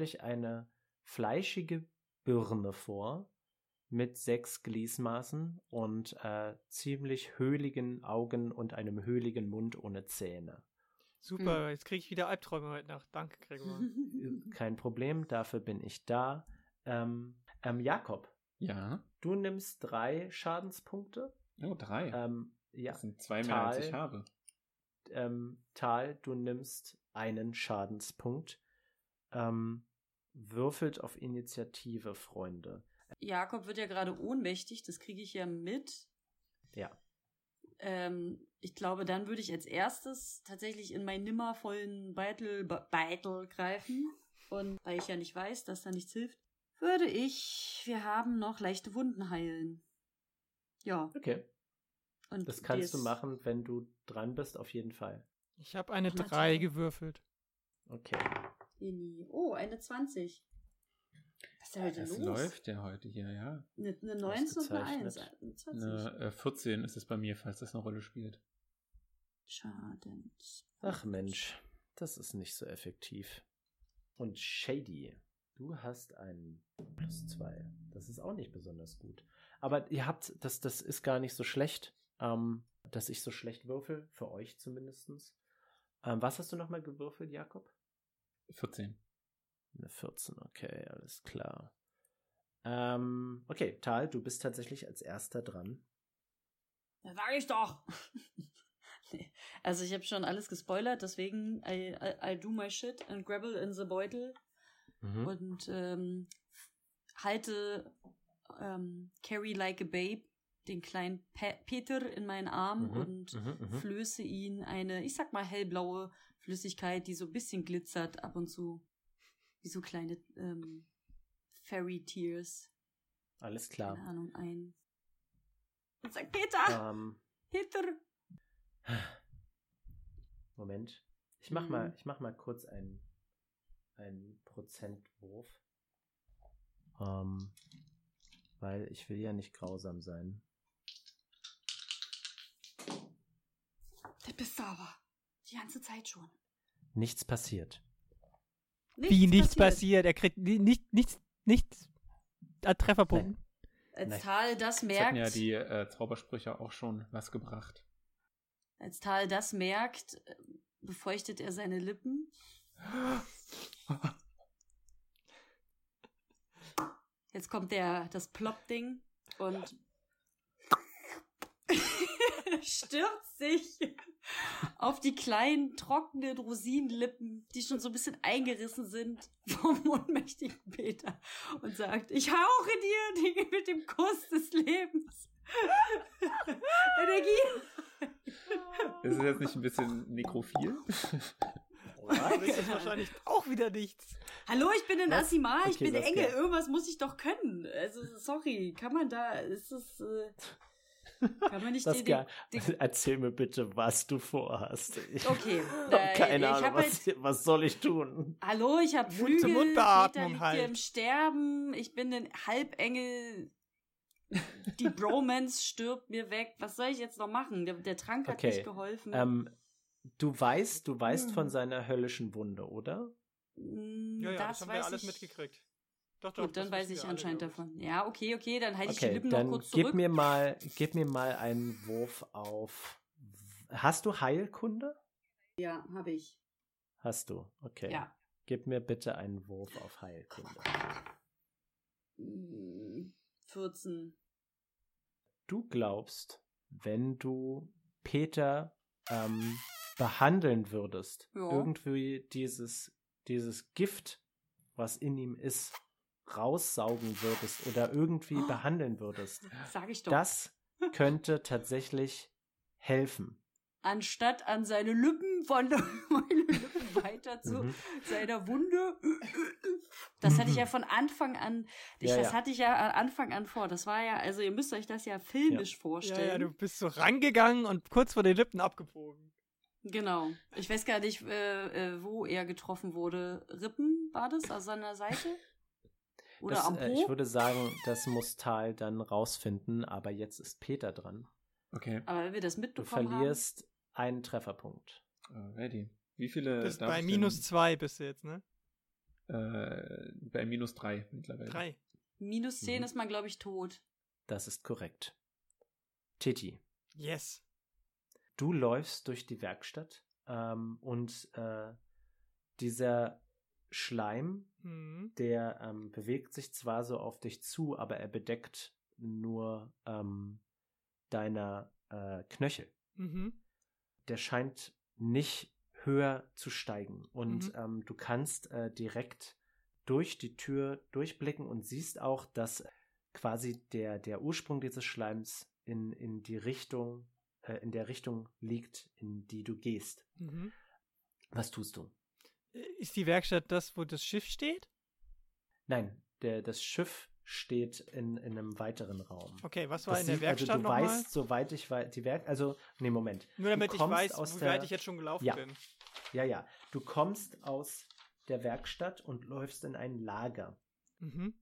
Euch eine fleischige Birne vor mit sechs Gliesmaßen und äh, ziemlich höhligen Augen und einem höhligen Mund ohne Zähne. Super, jetzt kriege ich wieder Albträume heute Nacht. Danke, Gregor. Kein Problem, dafür bin ich da. Ähm, ähm, Jakob, Ja. du nimmst drei Schadenspunkte. Oh, drei. Ähm, ja, das sind zwei mehr, als ich Tal. habe. ähm, Tal, du nimmst einen Schadenspunkt. Ähm, würfelt auf Initiative, Freunde. Jakob wird ja gerade ohnmächtig, das kriege ich ja mit. Ja. Ähm, ich glaube, dann würde ich als erstes tatsächlich in meinen nimmervollen Beitel, Be- Beitel greifen. Und weil ich ja nicht weiß, dass da nichts hilft, würde ich, wir haben noch leichte Wunden heilen. Ja. Okay. Und Das kannst du machen, wenn du dran bist, auf jeden Fall. Ich habe eine Na, 3 toll. gewürfelt. Okay. Inni. Oh, eine 20. Was ist denn heute Das los? läuft ja heute hier, ja. Eine, eine 19 und eine 1. Ausgezeichnet. Eine 20. Eine, äh, 14 ist es bei mir, falls das eine Rolle spielt. Schaden. Ach Mensch, das ist nicht so effektiv. Und Shady, du hast einen plus zwei. Das ist auch nicht besonders gut. Aber ihr habt, das, das ist gar nicht so schlecht, ähm, dass ich so schlecht würfel, für euch zumindestens. Ähm, was hast du nochmal gewürfelt, Jakob? 14. Eine 14, okay, alles klar. Ähm, okay, Tal, du bist tatsächlich als erster dran. Ja, sag ich doch. nee. Also ich habe schon alles gespoilert, deswegen I, I, I do my shit and grabble in the Beutel Mhm. und ähm, halte ähm, Carry like a babe den kleinen Pe Peter in meinen Arm Mhm, und mhm, mhm. flöße ihn eine, ich sag mal hellblaue Flüssigkeit, die so ein bisschen glitzert ab und zu, wie so kleine ähm, Fairy Tears, Alles keine klar. Ahnung, ein und sag Peter, Ähm, Peter. Moment. Ich mach Mhm. mal, ich mach mal kurz einen, einen Prozentwurf. Ähm, weil ich will ja nicht grausam sein. Der bist. Die ganze Zeit schon. Nichts passiert. Wie nichts passiert. Er kriegt ni- nicht, nichts, nichts an Trefferpunkten. Als Nein. Tal das merkt, hatten ja die äh, Zaubersprüche auch schon was gebracht. als Tal das merkt, äh, befeuchtet er seine Lippen. Jetzt kommt der, das Plop-Ding und stürzt sich auf die kleinen, trockenen Rosinenlippen, die schon so ein bisschen eingerissen sind vom ohnmächtigen Peter und sagt, ich hauche dir die, mit dem Kuss des Lebens. Energie. Ist es jetzt nicht ein bisschen nekrophil? Das ist wahrscheinlich auch wieder nichts. Hallo, ich bin ein Was? Asima, ich Okay, bin. Engel, irgendwas muss ich doch können. Also, sorry, kann man da, ist das, äh, kann man nicht Saskia, den, den erzähl mir bitte, was du vorhast. Ich Okay, hab äh, keine ich Ahnung, hab was, halt, was soll ich tun? hallo, ich habe Flügel, Mund-zu-Mund-Beatmung Peter liegt halt. hier im Sterben, ich bin ein Halbengel, die Bromance stirbt mir weg, was soll ich jetzt noch machen? Der, der Trank hat Okay, nicht geholfen. Ähm, du weißt, du weißt von seiner höllischen Wunde, oder? Mm, Ja, ja, das, das haben wir alles ich. mitgekriegt. Doch, doch, Gut, dann weiß ich anscheinend davon. Ja, okay, okay, dann halte ich die Okay, Lippen noch dann kurz gib zurück. mir mal, gib mir mal einen Wurf auf. Hast du Heilkunde? ja, habe ich. Hast du, okay. Ja. Gib mir bitte einen Wurf auf Heilkunde. Mm, 14. Du glaubst, wenn du Peter ähm, behandeln würdest, Ja. irgendwie dieses, dieses Gift, was in ihm ist, raussaugen würdest oder irgendwie Oh. behandeln würdest, Sag ich doch. das könnte tatsächlich helfen. Anstatt an seine Lippen von meine Lippen weiter zu Mhm. seiner Wunde. Das hatte ich ja von Anfang an, ich, Ja, das ja. hatte ich ja an Anfang an vor. Das war ja, also ihr müsst euch das ja filmisch Ja, vorstellen. ja, du bist so rangegangen und kurz vor den Lippen abgebogen. Genau. Ich weiß gar nicht, äh, äh, wo er getroffen wurde. Rippen war das, also an der Seite? Oder Das, am äh, Po? ich würde sagen, das muss Tal dann rausfinden, aber jetzt ist Peter dran. Okay, Aber wenn wir das Du mitbekommen verlierst einen Trefferpunkt. alrighty. Wie viele Bis darf bei minus zwei bist du jetzt, ne? äh, bei minus drei mittlerweile. Drei. Minus 10 Mhm. ist man, glaube ich, tot. Das ist korrekt. Titi, Yes. du läufst durch die Werkstatt ähm, und äh, dieser Schleim, Mhm. der ähm, bewegt sich zwar so auf dich zu, aber er bedeckt nur ähm, deiner äh, Knöchel. Mhm. Der scheint nicht höher zu steigen und Mhm. ähm, du kannst äh, direkt durch die Tür durchblicken und siehst auch, dass quasi der, der Ursprung dieses Schleims in, in die Richtung, äh, in der Richtung liegt, in die du gehst. Mhm. Was tust du? Ist die Werkstatt das, wo das Schiff steht? Nein, der, das Schiff steht in, in einem weiteren Raum. Okay, was war Das in der sieht- also Werkstatt du nochmal? weißt, soweit ich weiß, die Werk, also, nee, Moment. Nur damit du ich weiß, aus wie weit ich jetzt schon gelaufen Ja. bin. Ja, ja. Du kommst aus der Werkstatt und läufst in ein Lager. Mhm.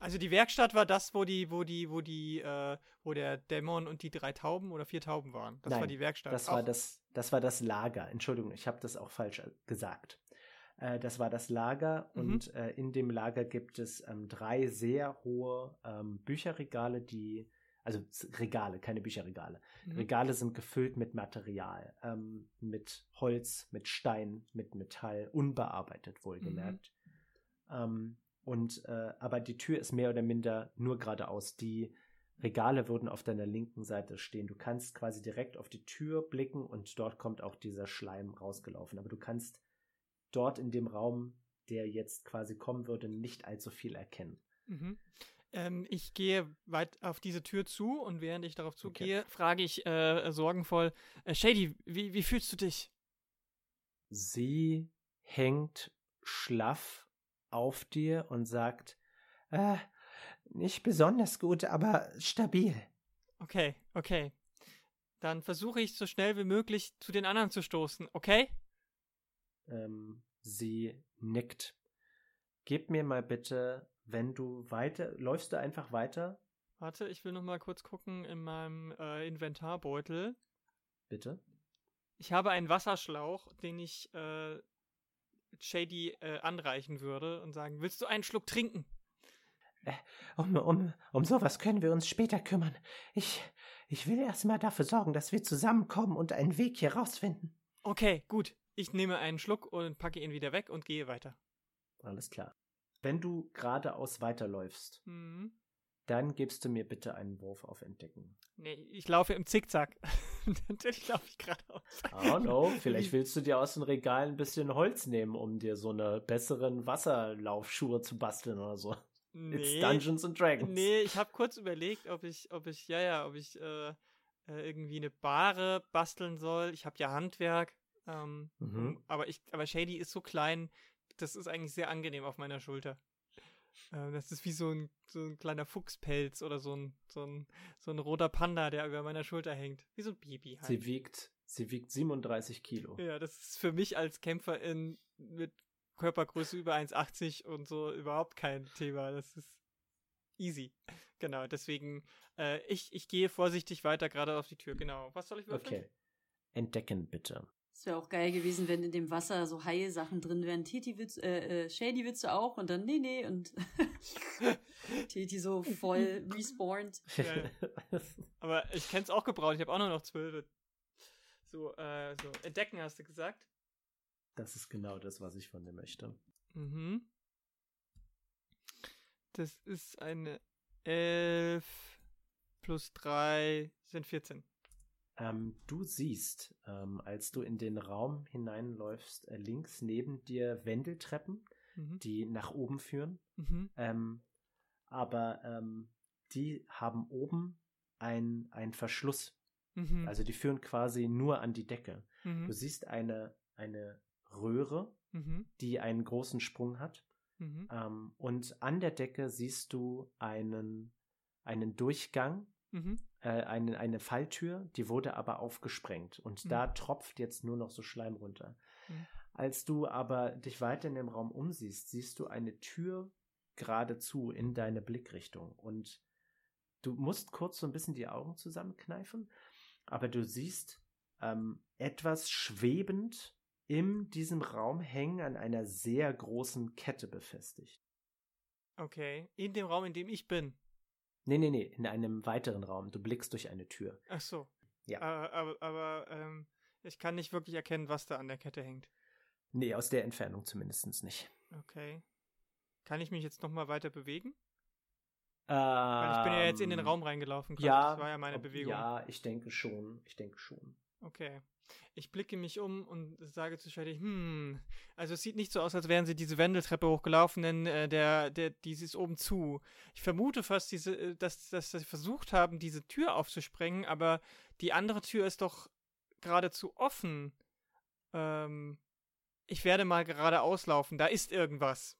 Also die Werkstatt war das, wo die, wo die, wo die, äh, wo der Dämon und die drei Tauben oder vier Tauben waren. Das war Nein, die Werkstatt. Das war Auch- das, das war das Lager. Entschuldigung, ich habe das auch falsch äh, gesagt. Äh, das war das Lager Mhm. und äh, in dem Lager gibt es ähm, drei sehr hohe ähm, Bücherregale, die, also Regale, keine Bücherregale. Mhm. Regale sind gefüllt mit Material, ähm, mit Holz, mit Stein, mit Metall, unbearbeitet wohlgemerkt. Ähm, und äh, aber die Tür ist mehr oder minder nur geradeaus. Die Regale würden auf deiner linken Seite stehen. Du kannst quasi direkt auf die Tür blicken und dort kommt auch dieser Schleim rausgelaufen. Aber du kannst dort in dem Raum, der jetzt quasi kommen würde, nicht allzu viel erkennen. Mhm. Ähm, ich gehe weit auf diese Tür zu und während ich darauf zugehe, frage ich äh, sorgenvoll, äh, Shady, wie, wie fühlst du dich? Sie hängt schlaff auf dir und sagt, äh, nicht besonders gut, aber stabil. Okay, okay. Dann versuche ich so schnell wie möglich zu den anderen zu stoßen, okay? Ähm, sie nickt. Gib mir mal bitte, wenn du weiter, läufst du einfach weiter? Warte, ich will noch mal kurz gucken in meinem äh, Inventarbeutel. Bitte. Ich habe einen Wasserschlauch, den ich äh, Shady äh, anreichen würde und sagen, willst du einen Schluck trinken? Um, um, um sowas können wir uns später kümmern. Ich, ich will erst mal dafür sorgen, dass wir zusammenkommen und einen Weg hier rausfinden. Okay, gut. Ich nehme einen Schluck und packe ihn wieder weg und gehe weiter. Alles klar. Wenn du geradeaus weiterläufst, Mhm. dann gibst du mir bitte einen Wurf auf Entdecken. Nee, ich laufe im Zickzack. Natürlich laufe ich geradeaus. I don't know, vielleicht willst du dir aus dem Regal ein bisschen Holz nehmen, um dir so eine besseren Wasserlaufschuhe zu basteln oder so. It's Dungeons and Dragons. Nee, ich habe kurz überlegt, ob ich, ob ich, ja, ja, ob ich äh, äh, irgendwie eine Bahre basteln soll. Ich habe ja Handwerk. Ähm, Mhm. aber ich, aber Shady ist so klein, das ist eigentlich sehr angenehm auf meiner Schulter. Ähm, das ist wie so ein, so ein kleiner Fuchspelz oder so ein, so ein, so ein roter Panda, der über meiner Schulter hängt. Wie so ein Baby halt. Sie wiegt, sie wiegt 37 Kilo. Ja, das ist für mich als Kämpferin mit Körpergröße über 1,80 und so überhaupt kein Thema. Das ist easy. Genau, deswegen, äh, ich, ich gehe vorsichtig weiter, gerade auf die Tür. Genau. Was soll ich würfeln? Okay. Entdecken bitte. Es wäre auch geil gewesen, wenn in dem Wasser so Haie-Sachen drin wären. Titi willst, äh, äh, Shady willst du auch? Und dann, nee, nee. Und Titi so voll respawned. Ja, Aber ich kenne es auch gebraucht. Ich habe auch nur noch zwölf. So, äh, so. Entdecken hast du gesagt? das ist genau das, was ich von dir möchte. Mhm. Das ist eine 11 plus 3 sind 14. Ähm, du siehst, ähm, als du in den Raum hineinläufst, äh, links neben dir Wendeltreppen, Mhm. die nach oben führen. Mhm. Ähm, aber ähm, die haben oben ein, ein Verschluss. Mhm. Also die führen quasi nur an die Decke. mhm. Du siehst eine, eine Röhre, Mhm. die einen großen Sprung hat. Mhm. Ähm, und an der Decke siehst du einen, einen Durchgang, Mhm. äh, eine, eine Falltür, die wurde aber aufgesprengt. Und Mhm. da tropft jetzt nur noch so Schleim runter. Mhm. Als du aber dich weiter in dem Raum umsiehst, siehst du eine Tür geradezu in deine Blickrichtung. Und du musst kurz so ein bisschen die Augen zusammenkneifen, aber du siehst ähm, etwas schwebend in diesem Raum hängen an einer sehr großen Kette befestigt. Okay. In dem Raum, in dem ich bin. Nee, nee, nee, in einem weiteren Raum. Du blickst durch eine Tür. Ach so. Ja. Aber, aber, aber ähm, ich kann nicht wirklich erkennen, was da an der Kette hängt. Nee, aus der Entfernung zumindest nicht. Okay. Kann ich mich jetzt nochmal weiter bewegen? Ähm, Weil ich bin ja jetzt in den Raum reingelaufen. Ja, Das war ja meine Bewegung. Ja, ich denke schon. Ich denke schon. Okay. Ich blicke mich um und sage zu Shady, hm, also es sieht nicht so aus, als wären sie diese Wendeltreppe hochgelaufen, denn äh, der, der, die ist oben zu. Ich vermute fast, diese, äh, dass, dass sie versucht haben, diese Tür aufzusprengen, aber die andere Tür ist doch geradezu offen. Ähm, ich werde mal geradeaus laufen, da ist irgendwas.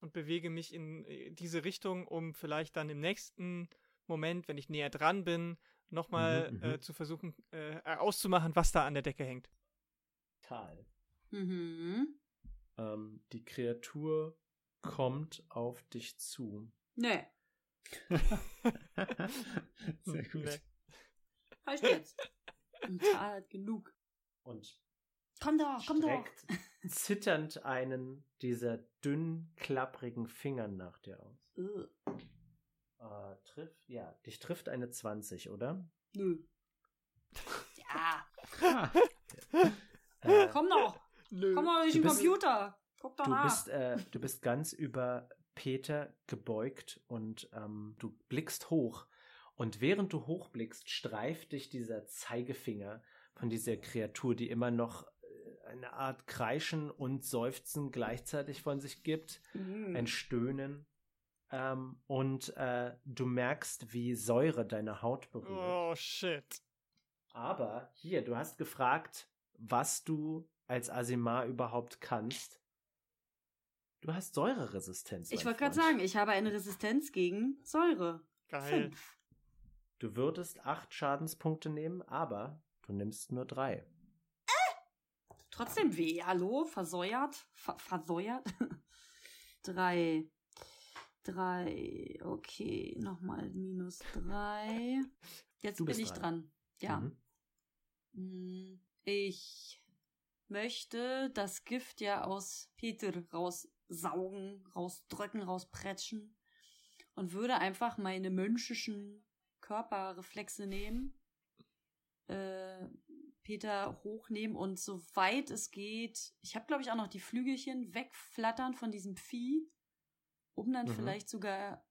Und bewege mich in äh, diese Richtung, um vielleicht dann im nächsten Moment, wenn ich näher dran bin, nochmal Mhm, mhm. äh, zu versuchen äh, auszumachen, was da an der Decke hängt. Tal. Mhm. Ähm, die Kreatur kommt auf dich zu. Nee, Sehr gut. Nee. heißt jetzt. Und Tal hat genug. Und Komm doch, komm doch. zitternd einen dieser dünn klapprigen Fingern nach dir aus. Ugh. Äh, trifft, ja, dich trifft eine 20, oder? Nö. Ja, Äh, komm doch. Nö. Komm doch durch Du den Computer. Guck doch du nach. bist, äh, du bist ganz über Peter gebeugt und ähm, du blickst hoch. Und während du hochblickst, streift dich dieser Zeigefinger von dieser Kreatur, die immer noch äh, eine Art Kreischen und Seufzen gleichzeitig von sich gibt. Mhm. ein Stöhnen ähm, und äh, du merkst, wie Säure deine Haut berührt. Oh, shit. Aber hier, du hast gefragt, was du als Asimar überhaupt kannst. Du hast Säureresistenz. Ich wollte gerade sagen, ich habe eine Resistenz gegen Säure. Geil. Fünf. Du würdest acht Schadenspunkte nehmen, aber du nimmst nur drei. Trotzdem weh. Hallo? Versäuert? Ver versäuert? drei. Drei. Okay. Nochmal minus drei. Jetzt Du bin ich dran. dran. Ja. Mhm. Hm, Ich möchte das Gift ja aus Peter raussaugen, rausdrücken, rauspretschen und würde einfach meine mönchischen Körperreflexe nehmen, äh, Peter hochnehmen und soweit es geht, ich habe glaube ich auch noch die Flügelchen wegflattern von diesem Vieh, um dann Mhm. vielleicht sogar,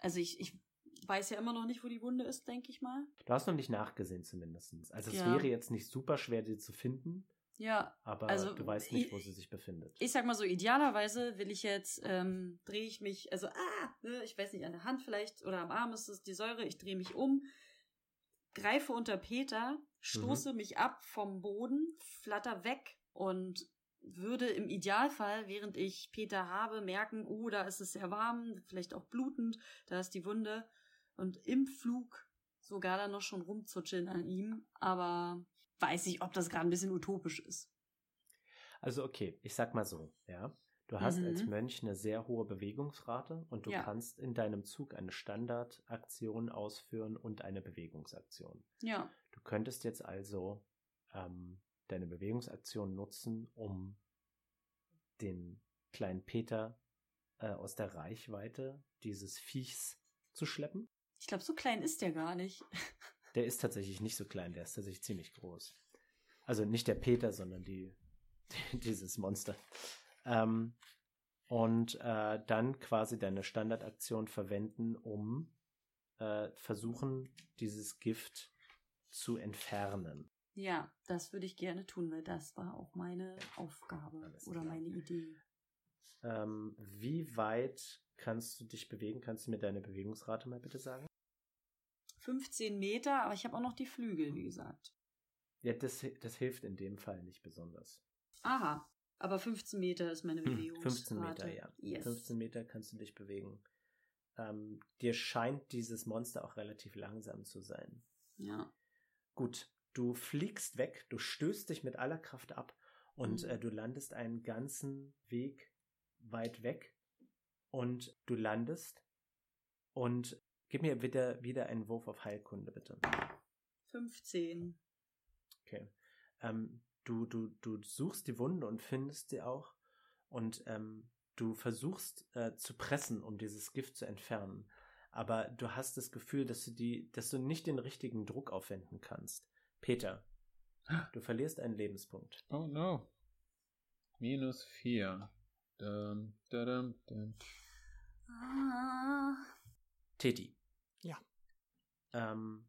also ich, ich weiß ja immer noch nicht, wo die Wunde ist, denke ich mal. Du hast noch nicht nachgesehen zumindest. Also es Ja. wäre jetzt nicht super schwer, die zu finden, Ja, aber Also, du weißt nicht, ich- wo sie sich befindet. ich sag mal so, idealerweise will ich jetzt, ähm, drehe ich mich, also, ah, ne, ich weiß nicht, an der Hand vielleicht oder am Arm ist es die Säure, ich drehe mich um, greife unter Peter, stoße mich ab vom Boden, flatter weg und würde im Idealfall, während ich Peter habe, merken, oh, da ist es sehr warm, vielleicht auch blutend, da ist die Wunde und im Flug sogar dann noch schon rumzutscheln an ihm, aber weiß ich, ob das gerade ein bisschen utopisch ist. Also okay, ich sag mal so, ja. Du hast Mhm. als Mönch eine sehr hohe Bewegungsrate und du Ja. kannst in deinem Zug eine Standardaktion ausführen und eine Bewegungsaktion. Ja. Du könntest jetzt also ähm, deine Bewegungsaktion nutzen, um den kleinen Peter äh, aus der Reichweite dieses Viechs zu schleppen. Ich glaube, so klein ist der gar nicht. Der ist tatsächlich nicht so klein, der ist tatsächlich ziemlich groß. Also nicht der Peter, sondern die, dieses Monster. Ähm, und äh, dann quasi deine Standardaktion verwenden, um äh, versuchen, dieses Gift zu entfernen. Ja, das würde ich gerne tun, weil das war auch meine Aufgabe oder meine Idee. Ähm, wie weit kannst du dich bewegen? Kannst du mir deine Bewegungsrate mal bitte sagen? 15 Meter, aber ich habe auch noch die Flügel, wie gesagt. Ja, das, das hilft in dem Fall nicht besonders. Aha, aber 15 Meter ist meine Hm, Bewegungsrate. 15 Meter, ja. Yes. 15 Meter kannst du dich bewegen. Ähm, dir scheint dieses Monster auch relativ langsam zu sein. Ja. Gut, du fliegst weg, du stößt dich mit aller Kraft ab und Mhm. äh, du landest einen ganzen Weg weit weg und du landest und gib mir wieder, wieder einen Wurf auf Heilkunde, bitte. 15. Okay. Ähm, du, du, du suchst die Wunde und findest sie auch und ähm, du versuchst äh, zu pressen, um dieses Gift zu entfernen. Aber du hast das Gefühl, dass du die, dass du nicht den richtigen Druck aufwenden kannst. Peter, du verlierst einen Lebenspunkt. Oh no. Minus vier. Dum, dum, dum. Ah. Teti. Ja. Ähm,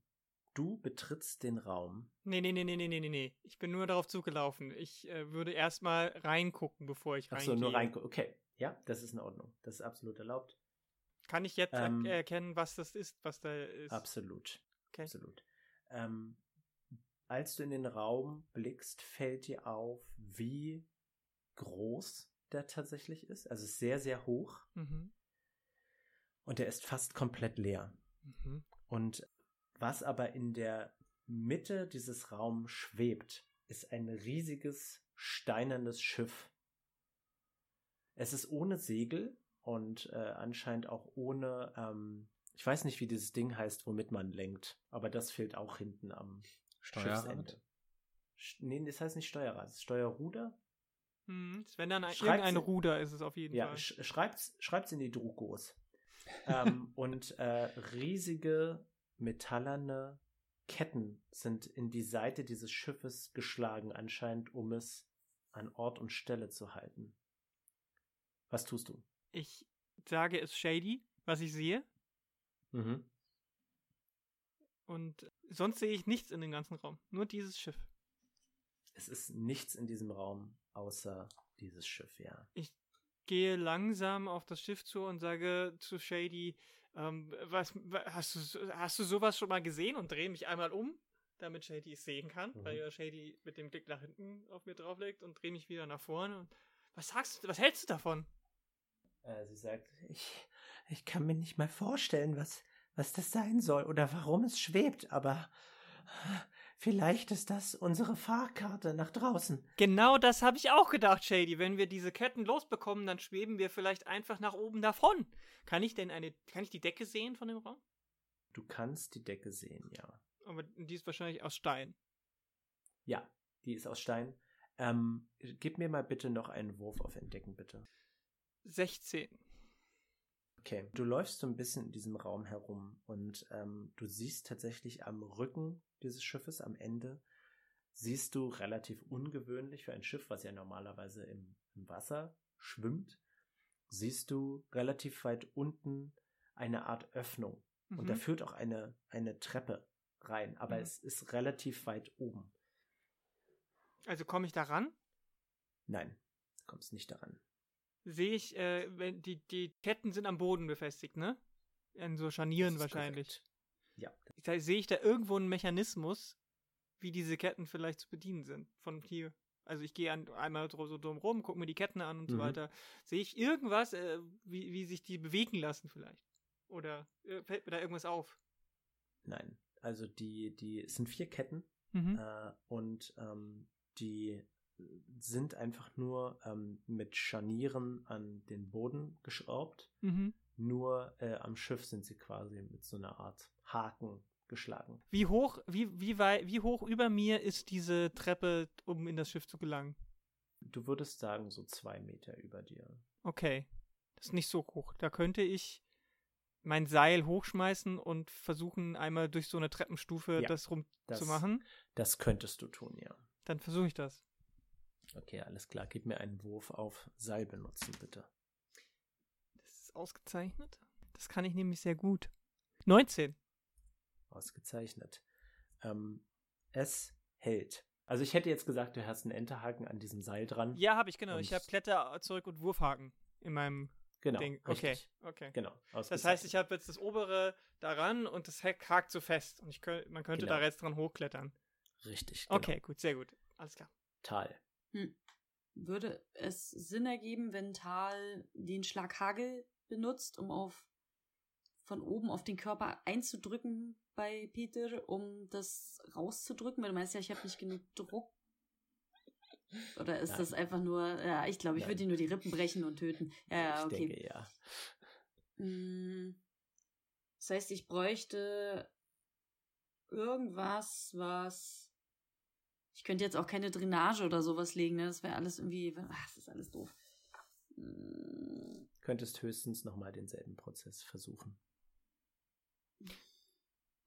du betrittst den Raum. Nee, nee, nee, nee, nee, nee, nee, nee. Ich bin nur darauf zugelaufen. Ich äh, würde erstmal reingucken, bevor ich reingehe. Achso, nur reingucken. Okay, ja, das ist in Ordnung. Das ist absolut erlaubt. Kann ich jetzt er Ähm, erkennen, was das ist, was da ist? Absolut. Okay. Absolut. Ähm, als du in den Raum blickst, fällt dir auf, wie groß der tatsächlich ist. Also sehr, sehr hoch. Mhm. Und der ist fast komplett leer. Mhm. Und was aber in der Mitte dieses Raums schwebt, ist ein riesiges steinernes Schiff. Es ist ohne Segel und äh, anscheinend auch ohne, ähm, ich weiß nicht, wie dieses Ding heißt, womit man lenkt, aber das fehlt auch hinten am Steuerrad. Sch- Nee, das heißt nicht Steuerrad, es ist Steuerruder. Mhm. Wenn dann ein, Schreibt's irgendein in- Ruder ist es auf jeden Ja, Fall. sch schreibt's, schreibt's in die Drukos. ähm, und äh, riesige metallerne Ketten sind in die Seite dieses Schiffes geschlagen, anscheinend, um es an Ort und Stelle zu halten. Was tust du? Ich sage es shady, was ich sehe. Mhm. Und sonst sehe ich nichts in dem ganzen Raum. Nur dieses Schiff. Es ist nichts in diesem Raum außer dieses Schiff, ja. Gehe langsam auf das Schiff zu und sage zu Shady, ähm, was, wa- hast du, hast du sowas schon mal gesehen? Und drehe mich einmal um, damit Shady es sehen kann, Mhm. weil ja Shady mit dem Blick nach hinten auf mir drauflegt und drehe mich wieder nach vorne. Und was sagst du, was hältst du davon? Äh, sie sagt, ich, ich kann mir nicht mal vorstellen, was, was das sein soll oder warum es schwebt, aber vielleicht ist das unsere Fahrkarte nach draußen. Genau das habe ich auch gedacht, Shady. Wenn wir diese Ketten losbekommen, dann schweben wir vielleicht einfach nach oben davon. Kann ich denn eine, kann ich die Decke sehen von dem Raum? Du kannst die Decke sehen, ja. Aber die ist wahrscheinlich aus Stein. Ja, die ist aus Stein. Ähm, gib mir mal bitte noch einen Wurf auf Entdecken, bitte. 16. Okay, du läufst so ein bisschen in diesem Raum herum und ähm, du siehst tatsächlich am Rücken dieses Schiffes, am Ende, siehst du relativ ungewöhnlich für ein Schiff, was ja normalerweise im, im Wasser schwimmt, siehst du relativ weit unten eine Art Öffnung. Und da Mhm. führt auch eine, eine Treppe rein, aber Mhm. es ist relativ weit oben. Also komme ich da ran? Nein, du kommst nicht daran. Sehe ich, äh, wenn die, die Ketten sind am Boden befestigt, ne? In so Scharnieren wahrscheinlich. Ja, Da sehe ich da irgendwo einen Mechanismus, wie diese Ketten vielleicht zu bedienen sind von hier. Also ich gehe an, einmal so, so drum rum, gucke mir die Ketten an und so Mhm. weiter. Sehe ich irgendwas, äh, wie, wie sich die bewegen lassen vielleicht? Oder äh, fällt mir da irgendwas auf? nein. Also die, die, es sind vier Ketten Mhm. äh, und ähm, die sind einfach nur ähm, mit Scharnieren an den Boden geschraubt. Mhm. Nur äh, am Schiff sind sie quasi mit so einer Art Haken geschlagen. Wie hoch, wie, wie weit, wie hoch über mir ist diese Treppe, um in das Schiff zu gelangen? Du würdest sagen, so zwei Meter über dir. Okay. Das ist nicht so hoch. Da könnte ich mein Seil hochschmeißen und versuchen, einmal durch so eine Treppenstufe Ja, das rum das- zu machen. Das könntest du tun, ja. Dann versuche ich das. Okay, alles klar. Gib mir einen Wurf auf Seil benutzen, bitte. Das ist ausgezeichnet. Das kann ich nämlich sehr gut. 19. Ausgezeichnet. Ähm, es hält. Also ich hätte jetzt gesagt, du hast einen Enterhaken an diesem Seil dran. Ja, habe ich, genau. Ich habe Kletter, Zurück und Wurfhaken in meinem genau. Ding. Okay, richtig. okay. Genau. Das heißt, ich habe jetzt das obere daran und das Heck hakt so fest. Und ich könnt, man könnte Genau. da jetzt dran hochklettern. Richtig. Genau. Okay, gut, sehr gut. Alles klar. Tal. Hm. Würde es Sinn ergeben, wenn Tal den Schlag Hagel benutzt, um auf von oben auf den Körper einzudrücken bei Peter, um das rauszudrücken? Weil du meinst ja, ich habe nicht genug Druck. Oder ist Nein. das einfach nur, ja, ich glaube, ich würde ihm nur die Rippen brechen und töten. Ja, ja, ich okay. denke, ja. Mm, Das heißt, ich bräuchte irgendwas, was. Ich könnte jetzt auch keine Drainage oder sowas legen, ne? Das wäre alles irgendwie. Ach, das ist alles doof. Mm, Könntest höchstens nochmal denselben Prozess versuchen.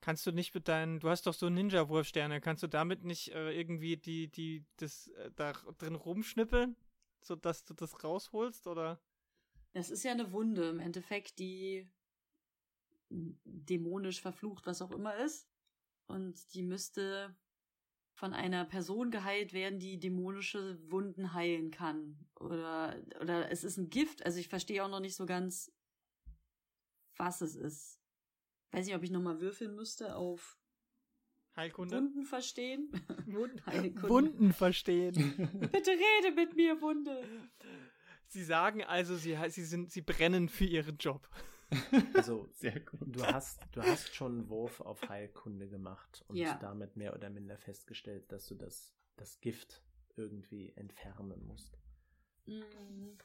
Kannst du nicht mit deinen, du hast doch so Ninja-Wurfsterne, kannst du damit nicht äh, irgendwie die, die, das äh, da drin rumschnippeln, sodass du das rausholst, oder? Das ist ja eine Wunde im Endeffekt, die dämonisch verflucht, was auch immer ist. Und die müsste von einer Person geheilt werden, die dämonische Wunden heilen kann. Oder, oder es ist ein Gift. Also ich verstehe auch noch nicht so ganz, was es ist. Weiß nicht, ob ich nochmal würfeln müsste auf Heilkunde? Wunden verstehen. Wunden, Heilkunde. Wunden verstehen. Bitte rede mit mir, Wunde. Sie sagen also, sie, sie, sind, sie brennen für ihren Job. Also, Sehr gut. du hast, du hast schon einen Wurf auf Heilkunde gemacht und Ja. damit mehr oder minder festgestellt, dass du das, das Gift irgendwie entfernen musst. Mm,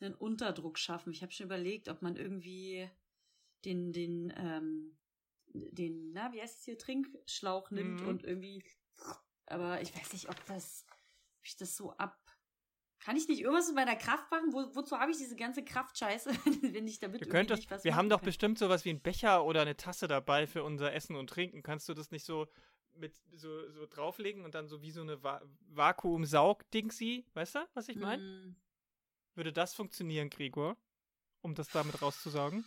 einen Unterdruck schaffen. Ich habe schon überlegt, ob man irgendwie den, den, ähm, den, na, wie heißt es hier, Trinkschlauch nimmt Mhm. und irgendwie, aber ich weiß nicht, ob das, ob ich das so ab. Kann ich nicht irgendwas mit meiner Kraft machen? Wo, wozu habe ich diese ganze Kraftscheiße, wenn ich damit Du irgendwie könntest, nicht was wir haben doch kann? bestimmt sowas wie einen Becher oder eine Tasse dabei für unser Essen und Trinken. Kannst du das nicht so mit so, so drauflegen und dann so wie so eine Va Vakuum-Saug-Dingsy, weißt du, was ich meine? Mm, Würde das funktionieren, Gregor? Um das damit rauszusaugen?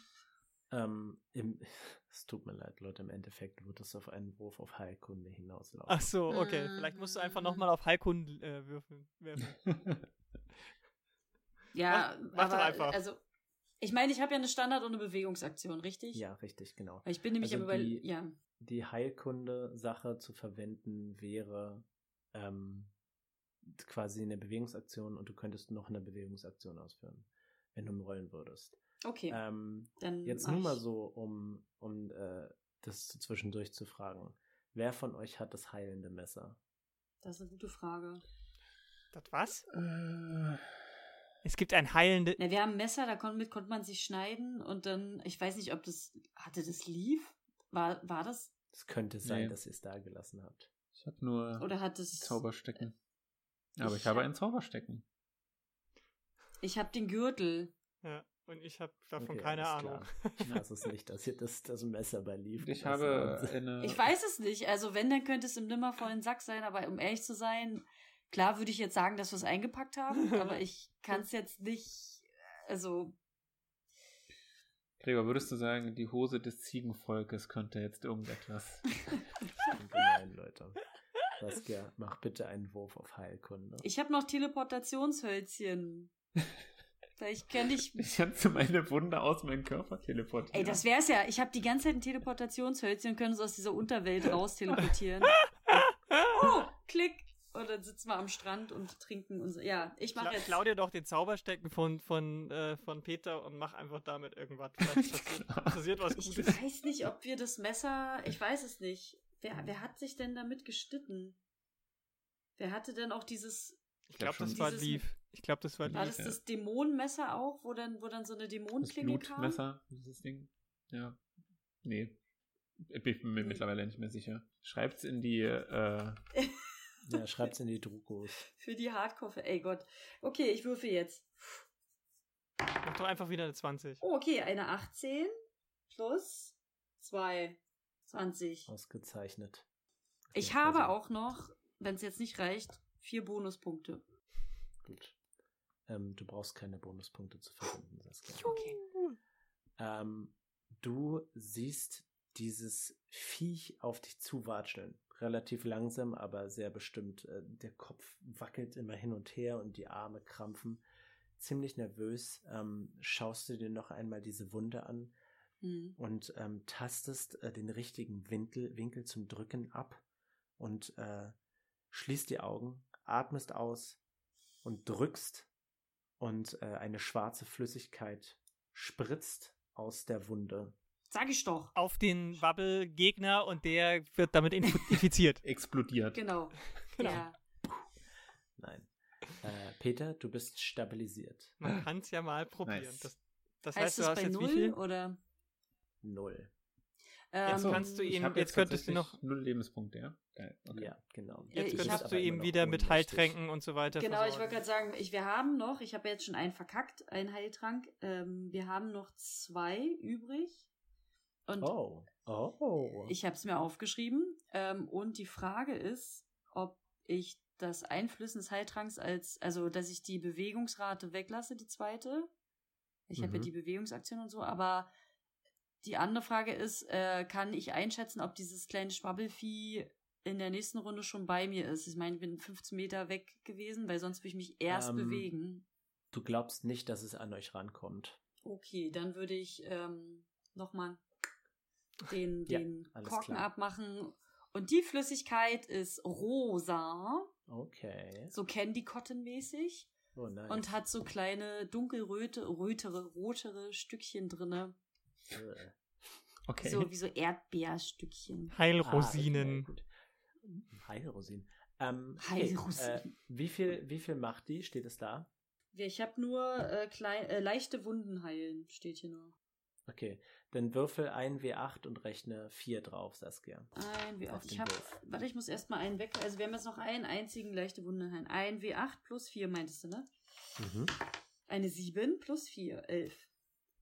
Ähm, im, es tut mir leid, Leute, im Endeffekt wird es auf einen Wurf auf Heilkunde hinauslaufen. Ach so, okay. Vielleicht musst du einfach nochmal auf Heilkunden äh, würfeln. Ja, Mach- mach doch aber, einfach. also, ich meine, ich habe ja eine Standard- und eine Bewegungsaktion, richtig? Ja, richtig, genau. Ich bin nämlich Also am die- ja. Die Heilkunde-Sache zu verwenden wäre ähm, quasi eine Bewegungsaktion und du könntest noch eine Bewegungsaktion ausführen, wenn du rollen würdest. Okay, Ähm, dann Jetzt nur mal so, um, um äh, das zwischendurch zu fragen. Wer von euch hat das heilende Messer? Das ist eine gute Frage. Das was? Äh, Es gibt ein heilende. Na, wir haben ein Messer, da kon mit konnte man sich schneiden und dann, ich weiß nicht, ob das, hatte das lief? War, war das? Es könnte sein, Nee. dass ihr es da gelassen habt. ich habe nur Oder hat es, Zauberstecken. Aber ich, ich habe hab- ein Zauberstecken. ich habe den Gürtel. Ja, und ich habe davon Okay, keine Ahnung. klar. Ich weiß es nicht, dass ihr das, das Messer bei lief. Ich habe eine. Ich weiß es nicht, also wenn, dann könnte es im nimmervollen Sack sein, aber um ehrlich zu sein, klar würde ich jetzt sagen, dass wir es eingepackt haben, aber ich kann es jetzt nicht, also, Gregor, würdest du sagen, die Hose des Ziegenvolkes könnte jetzt irgendetwas? Gemein, Leute. Saskia, mach bitte einen Wurf auf Heilkunde. ich habe noch Teleportationshölzchen. Vielleicht kenne ich Ich kannst du meine Wunde aus meinem Körper teleportieren. Ey, das wär's ja. Ich habe die ganze Zeit ein Teleportationshölzchen und können uns aus dieser Unterwelt raus teleportieren. oh, klick. Und dann sitzen wir am Strand und trinken und so. Ja, ich mache jetzt. klau dir doch den Zauberstecken von, von, äh, von Peter und mach einfach damit irgendwas. Passiert, passiert was Ich Gutes. weiß nicht, ob wir das Messer. Ich weiß es nicht. Wer, wer hat sich denn damit geschnitten? Wer hatte denn auch dieses. Ich glaub glaube, das schon. war Dieses- lief. Ich glaube, das war War das ja. das Dämonenmesser auch, wo dann, wo dann so eine das Dämonenklinge kam? Blutmesser, dieses Ding. Ja. Nee. Ich bin mir Nee. mittlerweile nicht mehr sicher. Schreibt's in die, äh, Ja, schreibt's in die Druckos. Für die Hardcore. Ey Gott. Okay, ich würfe jetzt. Mach doch einfach wieder eine 20. Oh, okay, eine 18 plus 2. 20. Ausgezeichnet. Ich habe also, auch noch, wenn es jetzt nicht reicht, vier Bonuspunkte. Gut. Ähm, du brauchst keine Bonuspunkte zu verwenden, Saskia. Okay. Ähm, du siehst dieses Viech auf dich zuwatscheln. Relativ langsam, aber sehr bestimmt. Äh, Der Kopf wackelt immer hin und her und die Arme krampfen. Ziemlich nervös ähm, schaust du dir noch einmal diese Wunde an Hm. und ähm, tastest äh, den richtigen Winkel, Winkel zum Drücken ab und äh, schließt die Augen, atmest aus und drückst und äh, eine schwarze Flüssigkeit spritzt aus der Wunde. Sag ich doch. Auf den Wabbel-Gegner und der wird damit inf- infiziert. explodiert. Genau. Genau. Ja. Nein. Äh, Peter, du bist stabilisiert. Man kann es ja mal probieren. Nice. Das, das heißt heißt, es du hast bei jetzt wie null viel? Null. oder? Null. Jetzt Ähm, kannst du Ich ihn- hab jetzt könntest du noch- Null Lebenspunkte, ja? Geil. Okay. Ja, genau. Jetzt ich könntest du immer noch wieder mit. Heiltränken und so weiter Genau, ich versorgen. wollte gerade sagen, ich, wir haben noch, ich habe jetzt schon einen verkackt, einen Heiltrank. Ähm, wir haben noch zwei übrig. Und Oh. Oh. ich habe es mir aufgeschrieben. Ähm, und die Frage ist, ob ich das Einflüssen des Heiltranks als, also dass ich die Bewegungsrate weglasse, die zweite. Ich habe ja Mhm. die Bewegungsaktion und so, aber die andere Frage ist, äh, kann ich einschätzen, ob dieses kleine Schwabbelvieh in der nächsten Runde schon bei mir ist? Ich meine, ich bin 15 Meter weg gewesen, weil sonst würde ich mich erst Ähm, bewegen. Du glaubst nicht, dass es an euch rankommt. Okay, dann würde ich ähm, nochmal den, Ja, den Korken klar. abmachen. Und die Flüssigkeit ist rosa, Okay. so Candy Cotton mäßig Oh nein. und hat so kleine dunkelröte, rötere, rotere Stückchen drinne, Äh. Okay. so wie so Erdbeerstückchen. Heilrosinen. Ah, okay, gut. Heilrosinen. Ähm, okay, Heilrosinen. Äh, wie, viel, wie viel macht die? Steht es da? Ja, Ich habe nur äh, klein, äh, leichte Wunden heilen, steht hier nur. Okay. Dann würfel ein W8 und rechne 4 drauf, Saskia. Ein W8. Auf Ich hab, Wurf. warte, ich muss erstmal einen weg. Also wir haben jetzt noch einen einzigen leichte heilen. Ein W8 plus 4 meintest du, ne? Mhm. Eine 7 plus 4, 11.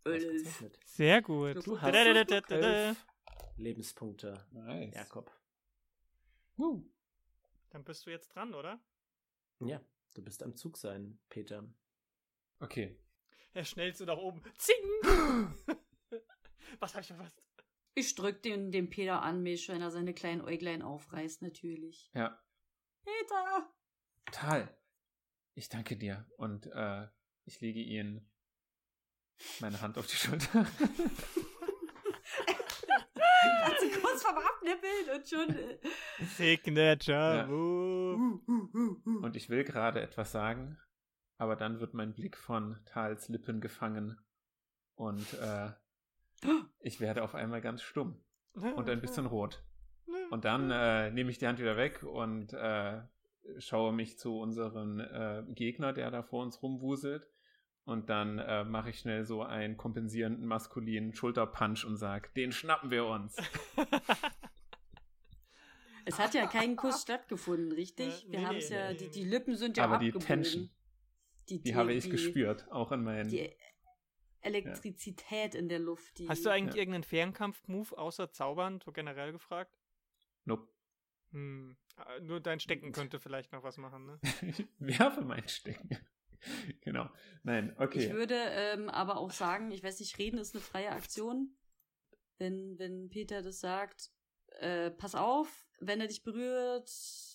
11. Ausgezeichnet. Sehr gut. Du Du hast Da, da, da, hast da, da, da. elf Lebenspunkte, Nice. Jakob. Woo. Dann bist du jetzt dran, oder? Ja, du bist am Zug sein, Peter. Okay. Er schnellt so nach oben. Zing! Was hab ich verpasst? Ich drück den, den Peter an mich, wenn er seine kleinen Äuglein aufreißt, natürlich. Ja. Peter! Total. Ich danke dir und äh, ich lege Ihnen meine Hand auf die Schulter. Hat sie kurz vorm Abnippeln und schon. Äh, Signature Ja. Move. und ich will gerade etwas sagen, aber dann wird mein Blick von Tals Lippen gefangen und äh, ich werde auf einmal ganz stumm und ein bisschen rot. Und dann äh, nehme ich die Hand wieder weg und äh, schaue mich zu unserem äh, Gegner, der da vor uns rumwuselt. Und dann äh, mache ich schnell so einen kompensierenden maskulinen Schulterpunch und sage, den schnappen wir uns. es hat ja kein Kuss stattgefunden, richtig? Äh, Wir nee, haben es nee, ja, nee, die, die Lippen sind ja Aber die abgebogen. Tension, Die, Die habe ich gespürt, auch in meinen... Elektrizität in der Luft. Die, Hast du eigentlich Ja. irgendeinen Fernkampf-Move außer Zaubern, so generell gefragt? Nope. Hm. äh, Nur dein Stecken könnte vielleicht noch was machen, ne? Ich werfe mein Stecken. genau. Nein, okay. Ich würde ähm, aber auch sagen, ich weiß nicht, reden ist eine freie Aktion. Wenn, wenn Peter das sagt, äh, pass auf, wenn er dich berührt,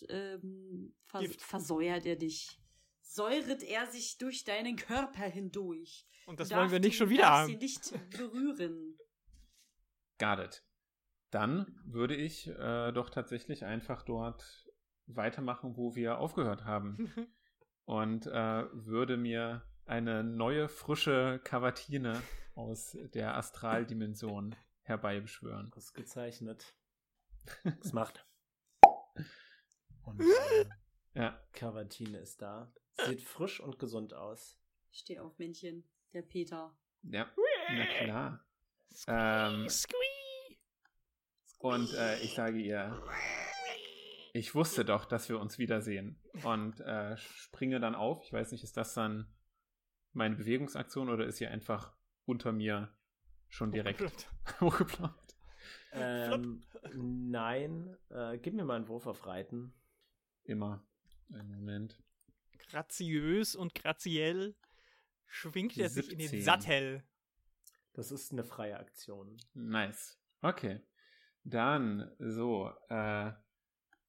ähm, vers Gift. versäuert er dich. Säuret er sich durch deinen Körper hindurch. Und das Du wollen wir darfst nicht ihn- schon du wieder darfst haben. ihn nicht berühren. Got it. Dann würde ich äh, doch tatsächlich einfach dort weitermachen, wo wir aufgehört haben. Und äh, würde mir eine neue, frische Kavatine aus der Astraldimension herbeibeschwören. Ausgezeichnet. Es macht. Und äh, Ja, Cavatine ist da. Sieht frisch und gesund aus. Steh auf, Männchen. Der Peter. ja, na klar. Ähm, Squee! und äh, ich sage ihr, ich wusste doch, dass wir uns wiedersehen. Und äh, springe dann auf. Ich weiß nicht, ist das dann meine Bewegungsaktion oder ist sie einfach unter mir schon direkt hochgeploppt? Ähm, nein, äh, gib mir mal einen Wurf auf Reiten. Immer. Einen Moment. Graziös und graziell schwingt er sich in den 17. Sattel. Das ist eine freie Aktion. Nice. Okay. Dann, so, äh,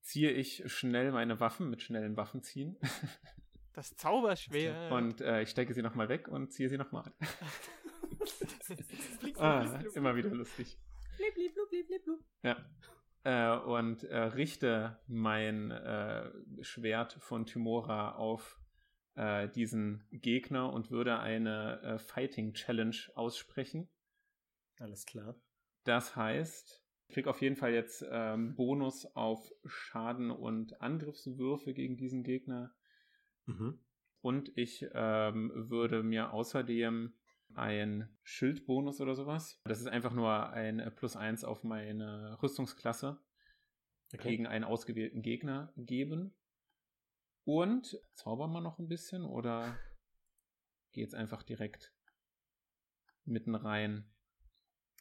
ziehe ich schnell meine Waffen mit schnellen Waffenziehen Das Zauberschwert. und äh, ich stecke sie nochmal weg und ziehe sie nochmal an. Ah, immer wieder lustig. Blip, blip, blub, blip, blip, blub. Ja. Äh, und äh, richte mein äh, Schwert von Tymora auf äh, diesen Gegner und würde eine äh, Fighting Challenge aussprechen. Alles klar. Das heißt, ich krieg auf jeden Fall jetzt ähm, Bonus auf Schaden und Angriffswürfe gegen diesen Gegner. Mhm. Und ich ähm, würde mir außerdem ein Schildbonus oder sowas. Das ist einfach nur ein Plus 1 auf meine Rüstungsklasse. okay. gegen einen ausgewählten Gegner geben. Und zaubern wir noch ein bisschen oder geht's einfach direkt mitten rein?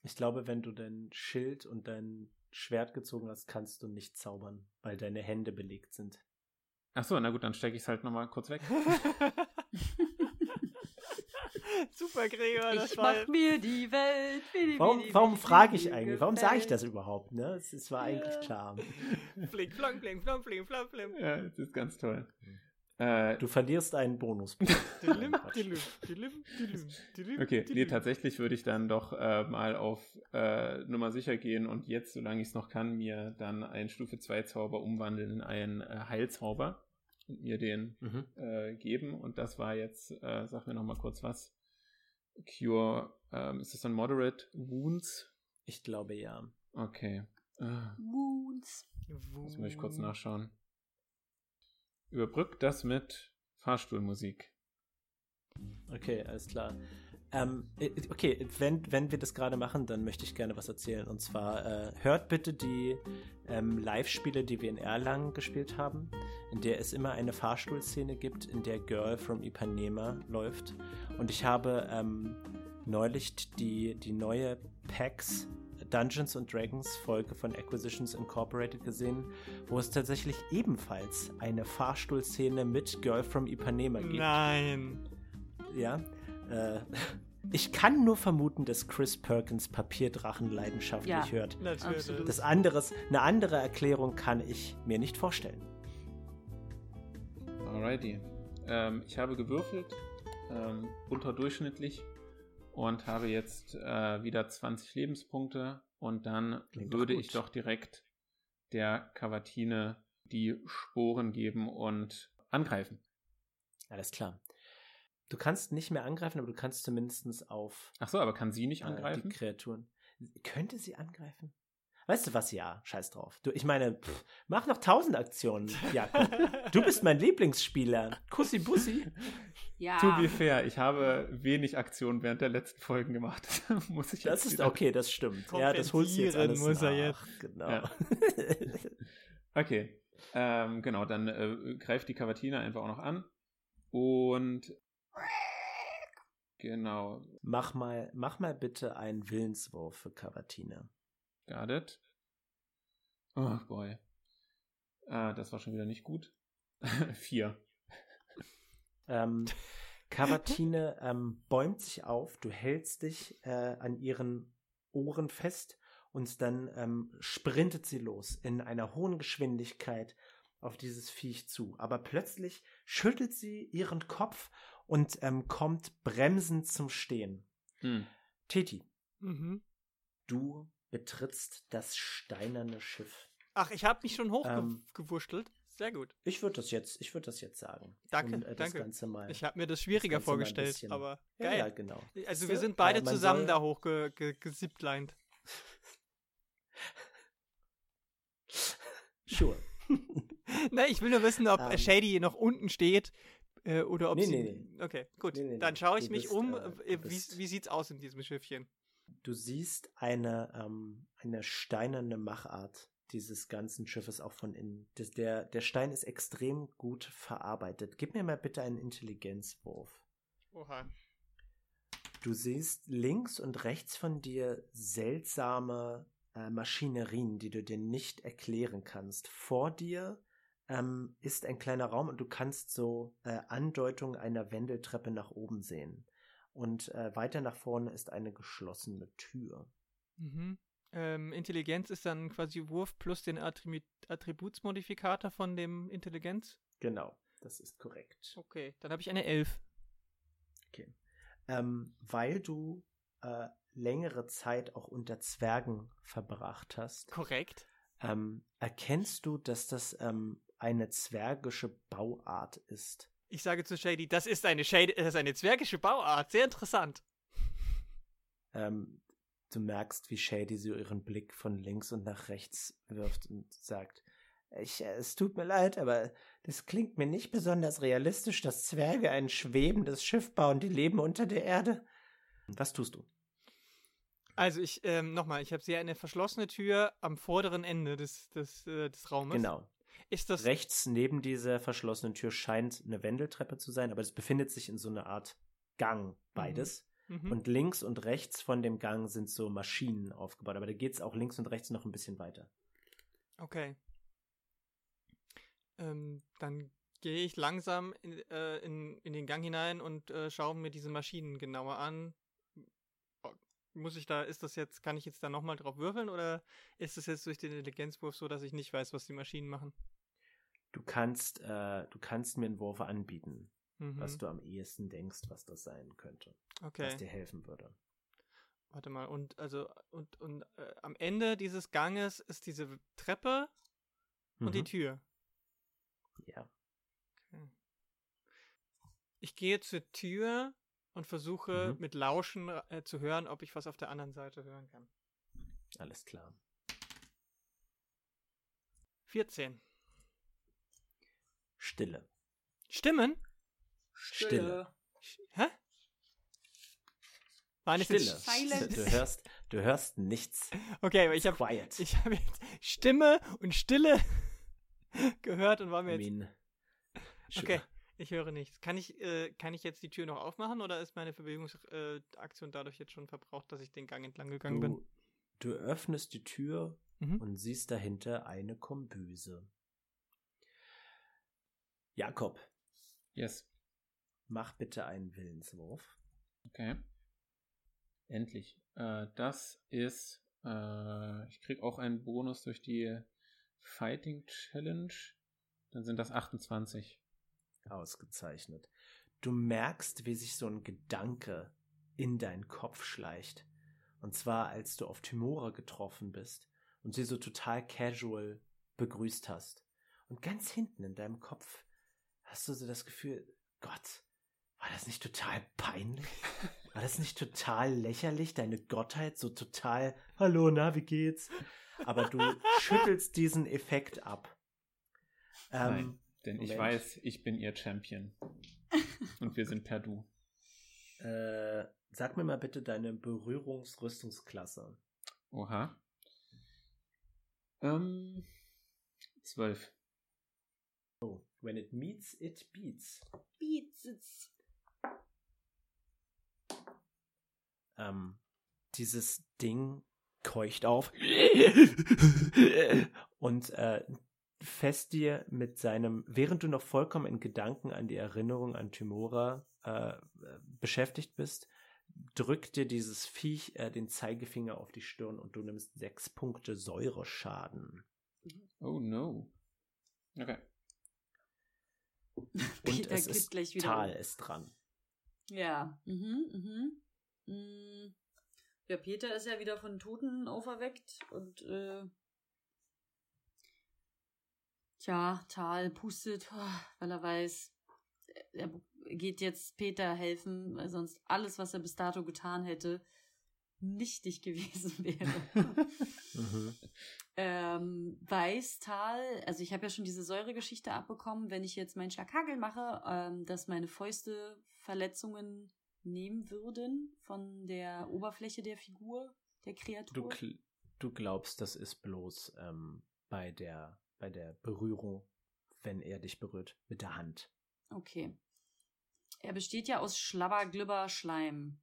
Ich glaube, wenn du dein Schild und dein Schwert gezogen hast, kannst du nicht zaubern, weil deine Hände belegt sind. Ach so, na gut, dann stecke ich es halt nochmal kurz weg. Super, Gregor. Das ich war mach mir die Welt. Die, warum warum frage ich eigentlich? Warum sage ich das überhaupt? Ne? Es, es war ja. eigentlich klar. Flink, flonk, flink, flonk, flink, flonk, flink. Ja, das ist ganz toll. Äh, du verlierst einen Bonus. okay, nee, tatsächlich würde ich dann doch äh, mal auf äh, Nummer sicher gehen und jetzt, solange ich es noch kann, mir dann einen Stufe 2 Zauber umwandeln in einen äh, Heilzauber und mir den mhm. Äh, geben. Und das war jetzt, äh, sag mir noch mal kurz was. Cure, ähm, ist das dann Moderate Wounds? Ich glaube ja. Okay. Wounds. Das muss ich kurz nachschauen überbrückt das mit Fahrstuhlmusik. Okay, alles klar. Ähm, äh, okay, wenn, wenn wir das gerade machen, dann möchte ich gerne was erzählen. Und zwar äh, hört bitte die ähm, Live-Spiele, die wir in Erlangen gespielt haben, in der es immer eine Fahrstuhlszene gibt, in der Girl from Ipanema läuft. Und ich habe ähm, neulich die, die neue PAX Dungeons and Dragons Folge von Acquisitions Incorporated gesehen, wo es tatsächlich ebenfalls eine Fahrstuhlszene mit Girl from Ipanema gibt. Nein. Ja. Äh, ich kann nur vermuten, dass Chris Perkins Papierdrachen leidenschaftlich ja, hört. Natürlich. Das anderes, eine andere Erklärung kann ich mir nicht vorstellen. Alrighty. Ähm, ich habe gewürfelt, ähm, unterdurchschnittlich und habe jetzt äh, wieder 20 Lebenspunkte und dann Klingt würde doch ich doch direkt der Cavatine die Sporen geben und angreifen. Alles klar. Du kannst nicht mehr angreifen, aber du kannst zumindest auf. Ach so, aber kann sie nicht angreifen? Äh, die Kreaturen. Könnte sie angreifen? Weißt du was, ja, scheiß drauf. Du, ich meine, pff, mach noch tausend Aktionen, Jakob. du bist mein Lieblingsspieler. Kussi Bussi. Ja. To be fair, ich habe wenig Aktionen während der letzten Folgen gemacht. muss ich Das ist okay, das stimmt. Ja, das holst du jetzt alles muss nach. er jetzt. Genau. Ja. okay. Ähm, genau, dann äh, greift die Cavatina einfach auch noch an. Und genau. Mach mal, mach mal bitte einen Willenswurf für Cavatina. Got it. Oh boy. Ah, das war schon wieder nicht gut. Vier. Ähm, Cavatine ähm, bäumt sich auf, du hältst dich äh, an ihren Ohren fest und dann ähm, sprintet sie los in einer hohen Geschwindigkeit auf dieses Viech zu. Aber plötzlich schüttelt sie ihren Kopf und ähm, kommt bremsend zum Stehen. Hm. Teti, mhm. du betrittst das steinerne Schiff. Ach, ich habe mich schon hochgewurschtelt. Ähm, Sehr gut. Ich würde das jetzt, ich würde das jetzt sagen. Danke, um, äh, danke. ich habe mir das schwieriger das vorgestellt, aber geil. Ja, genau. Also wir sind beide zusammen da hochgesippleint. sure. ne, ich will nur wissen, ob um, ähm. Shady noch unten steht äh, oder ob nee, sie. Nee, nee. Okay, gut. Nee, nee, Dann schaue ich mich bist, um. Äh, wie, wie sieht's aus in diesem Schiffchen? Du siehst eine, ähm, eine steinerne Machart dieses ganzen Schiffes auch von innen. Das, der, der Stein ist extrem gut verarbeitet. Gib mir mal bitte einen Intelligenzwurf. Oha. Du siehst links und rechts von dir seltsame äh, Maschinerien, die du dir nicht erklären kannst. Vor dir ähm, ist ein kleiner Raum und du kannst so äh, Andeutungen einer Wendeltreppe nach oben sehen. Und äh, weiter nach vorne ist eine geschlossene Tür. Mhm. Ähm, Intelligenz ist dann quasi Wurf plus den Attribut Attributsmodifikator von dem Intelligenz? Genau, das ist korrekt. Okay, dann habe ich eine 11. Okay. Ähm, weil du äh, längere Zeit auch unter Zwergen verbracht hast. Korrekt. Ähm, erkennst du, dass das ähm, eine zwergische Bauart ist? Ich sage zu Shady, das ist eine, Shady, das ist eine zwergische Bauart. Sehr interessant. Ähm, du merkst, wie Shady so ihren Blick von links und nach rechts wirft und sagt, ich, äh, es tut mir leid, aber das klingt mir nicht besonders realistisch, dass Zwerge ein schwebendes Schiff bauen, die leben unter der Erde. Was tust du? Also ich, ähm, nochmal, ich habe sehr eine verschlossene Tür am vorderen Ende des, des, äh, des Raumes. Genau. Ist das. Rechts neben dieser verschlossenen Tür scheint eine Wendeltreppe zu sein, aber es befindet sich in so einer Art Gang, beides. Mhm. Und links und rechts von dem Gang sind so Maschinen aufgebaut, aber da geht es auch links und rechts noch ein bisschen weiter. Okay. Ähm, dann gehe ich langsam in, äh, in, in den Gang hinein und äh, schaue mir diese Maschinen genauer an. Muss ich da, ist das jetzt, kann ich jetzt da nochmal drauf würfeln oder ist es jetzt durch den Intelligenzwurf so, dass ich nicht weiß, was die Maschinen machen? Du kannst, äh, du kannst mir einen Wurf anbieten, Mhm. was du am ehesten denkst, was das sein könnte, okay. was dir helfen würde. Warte mal, und also und, und äh, am Ende dieses Ganges ist diese Treppe und die Mhm. Tür. Ja. Ich gehe zur Tür und versuche Mhm. mit Lauschen äh, zu hören, ob ich was auf der anderen Seite hören kann. Alles klar. 14. Stille. Stimmen? Stille. Sch- Hä? Waren es Stille. Silence. Du hörst, du hörst nichts. Okay, aber ich habe ich habe jetzt Stimme und Stille gehört und war mir jetzt mean, sure. Okay, ich höre nichts. Kann ich, äh, kann ich jetzt die Tür noch aufmachen oder ist meine Verwegungsaktion äh, dadurch jetzt schon verbraucht, dass ich den Gang entlang gegangen bin? Du, du öffnest die Tür Mhm. und siehst dahinter eine Kombüse. Jakob, Yes. mach bitte einen Willenswurf. Okay. Endlich. Äh, das ist, äh, ich krieg auch einen Bonus durch die Fighting Challenge. Dann sind das 28. Ausgezeichnet. Du merkst, wie sich so ein Gedanke in deinen Kopf schleicht. Und zwar, als du auf Timora getroffen bist und sie so total casual begrüßt hast. Und ganz hinten in deinem Kopf hast du so das Gefühl, Gott, war das nicht total peinlich? War das nicht total lächerlich, deine Gottheit so total, hallo, na, wie geht's? Aber du schüttelst diesen Effekt ab. Ähm, Denn ich Moment. weiß, ich bin ihr Champion. Und wir sind per Du. Äh, sag mir mal bitte deine Berührungsrüstungsklasse. Oha. Ähm, 12. When it meets, it beats. Beats. Ähm, dieses Ding keucht auf und äh, fest dir mit seinem, während du noch vollkommen in Gedanken an die Erinnerung an Timora äh, beschäftigt bist, drückt dir dieses Viech äh, den Zeigefinger auf die Stirn und du nimmst sechs Punkte Säureschaden. Oh no. Okay. Und Peter es ist gleich wieder Tal ist dran. Ja. Mhm, mhm. Mm. Ja, Peter ist ja wieder von Toten auferweckt und äh, tja, Tal pustet, weil er weiß, er geht jetzt Peter helfen, weil sonst alles, was er bis dato getan hätte, nichtig gewesen wäre. Mhm. ähm, weiß Tal, also ich habe ja schon diese Säuregeschichte abbekommen, wenn ich jetzt meinen Schlagkagel mache, ähm, dass meine Fäuste Verletzungen nehmen würden von der Oberfläche der Figur, der Du, Kreatur. gl- du glaubst, das ist bloß ähm, bei, der, bei der Berührung, wenn er dich berührt, mit der Hand. Okay. Er besteht ja aus Schlabber, Glibber, Schleim.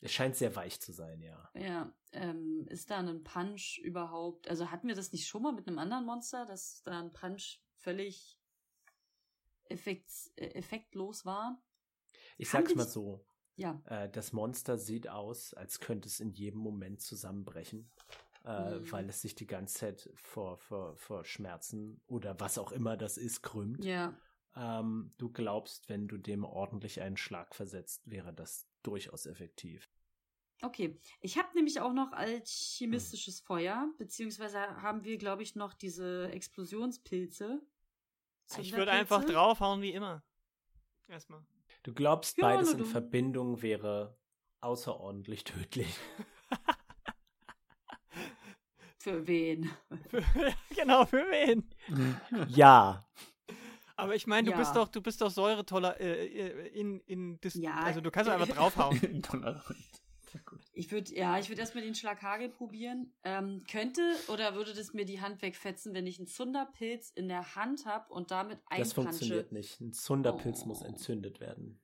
Es scheint sehr weich zu sein, ja. Ja, ähm, ist da ein Punch überhaupt? Also hatten wir das nicht schon mal mit einem anderen Monster, dass da ein Punch völlig effekt, äh, effektlos war? Ich Haben sag's mal so. Ja. Äh, das Monster sieht aus, als könnte es in jedem Moment zusammenbrechen, äh, Mhm. weil es sich die ganze Zeit vor, vor, vor Schmerzen oder was auch immer das ist, krümmt. Ja. Ähm, du glaubst, wenn du dem ordentlich einen Schlag versetzt, wäre das durchaus effektiv. Okay. Ich habe nämlich auch noch alchemistisches Feuer, beziehungsweise haben wir, glaube ich, noch diese Explosionspilze. Ich würde einfach draufhauen wie immer. Erstmal. Du glaubst, Ja, beides in du. Verbindung wäre außerordentlich tödlich. Für wen? Für, genau, für wen? ja, Aber ich meine, du Ja. bist doch, du bist doch Säuretoller äh, äh, in, in dis Ja. also du kannst doch einfach draufhauen. Ich würde, ja, ich würde erstmal den Schlaghagel probieren. Ähm, könnte oder würde das mir die Hand wegfetzen, wenn ich einen Zunderpilz in der Hand habe und damit einpansche? Das funktioniert nicht. Ein Zunderpilz Oh. muss entzündet werden.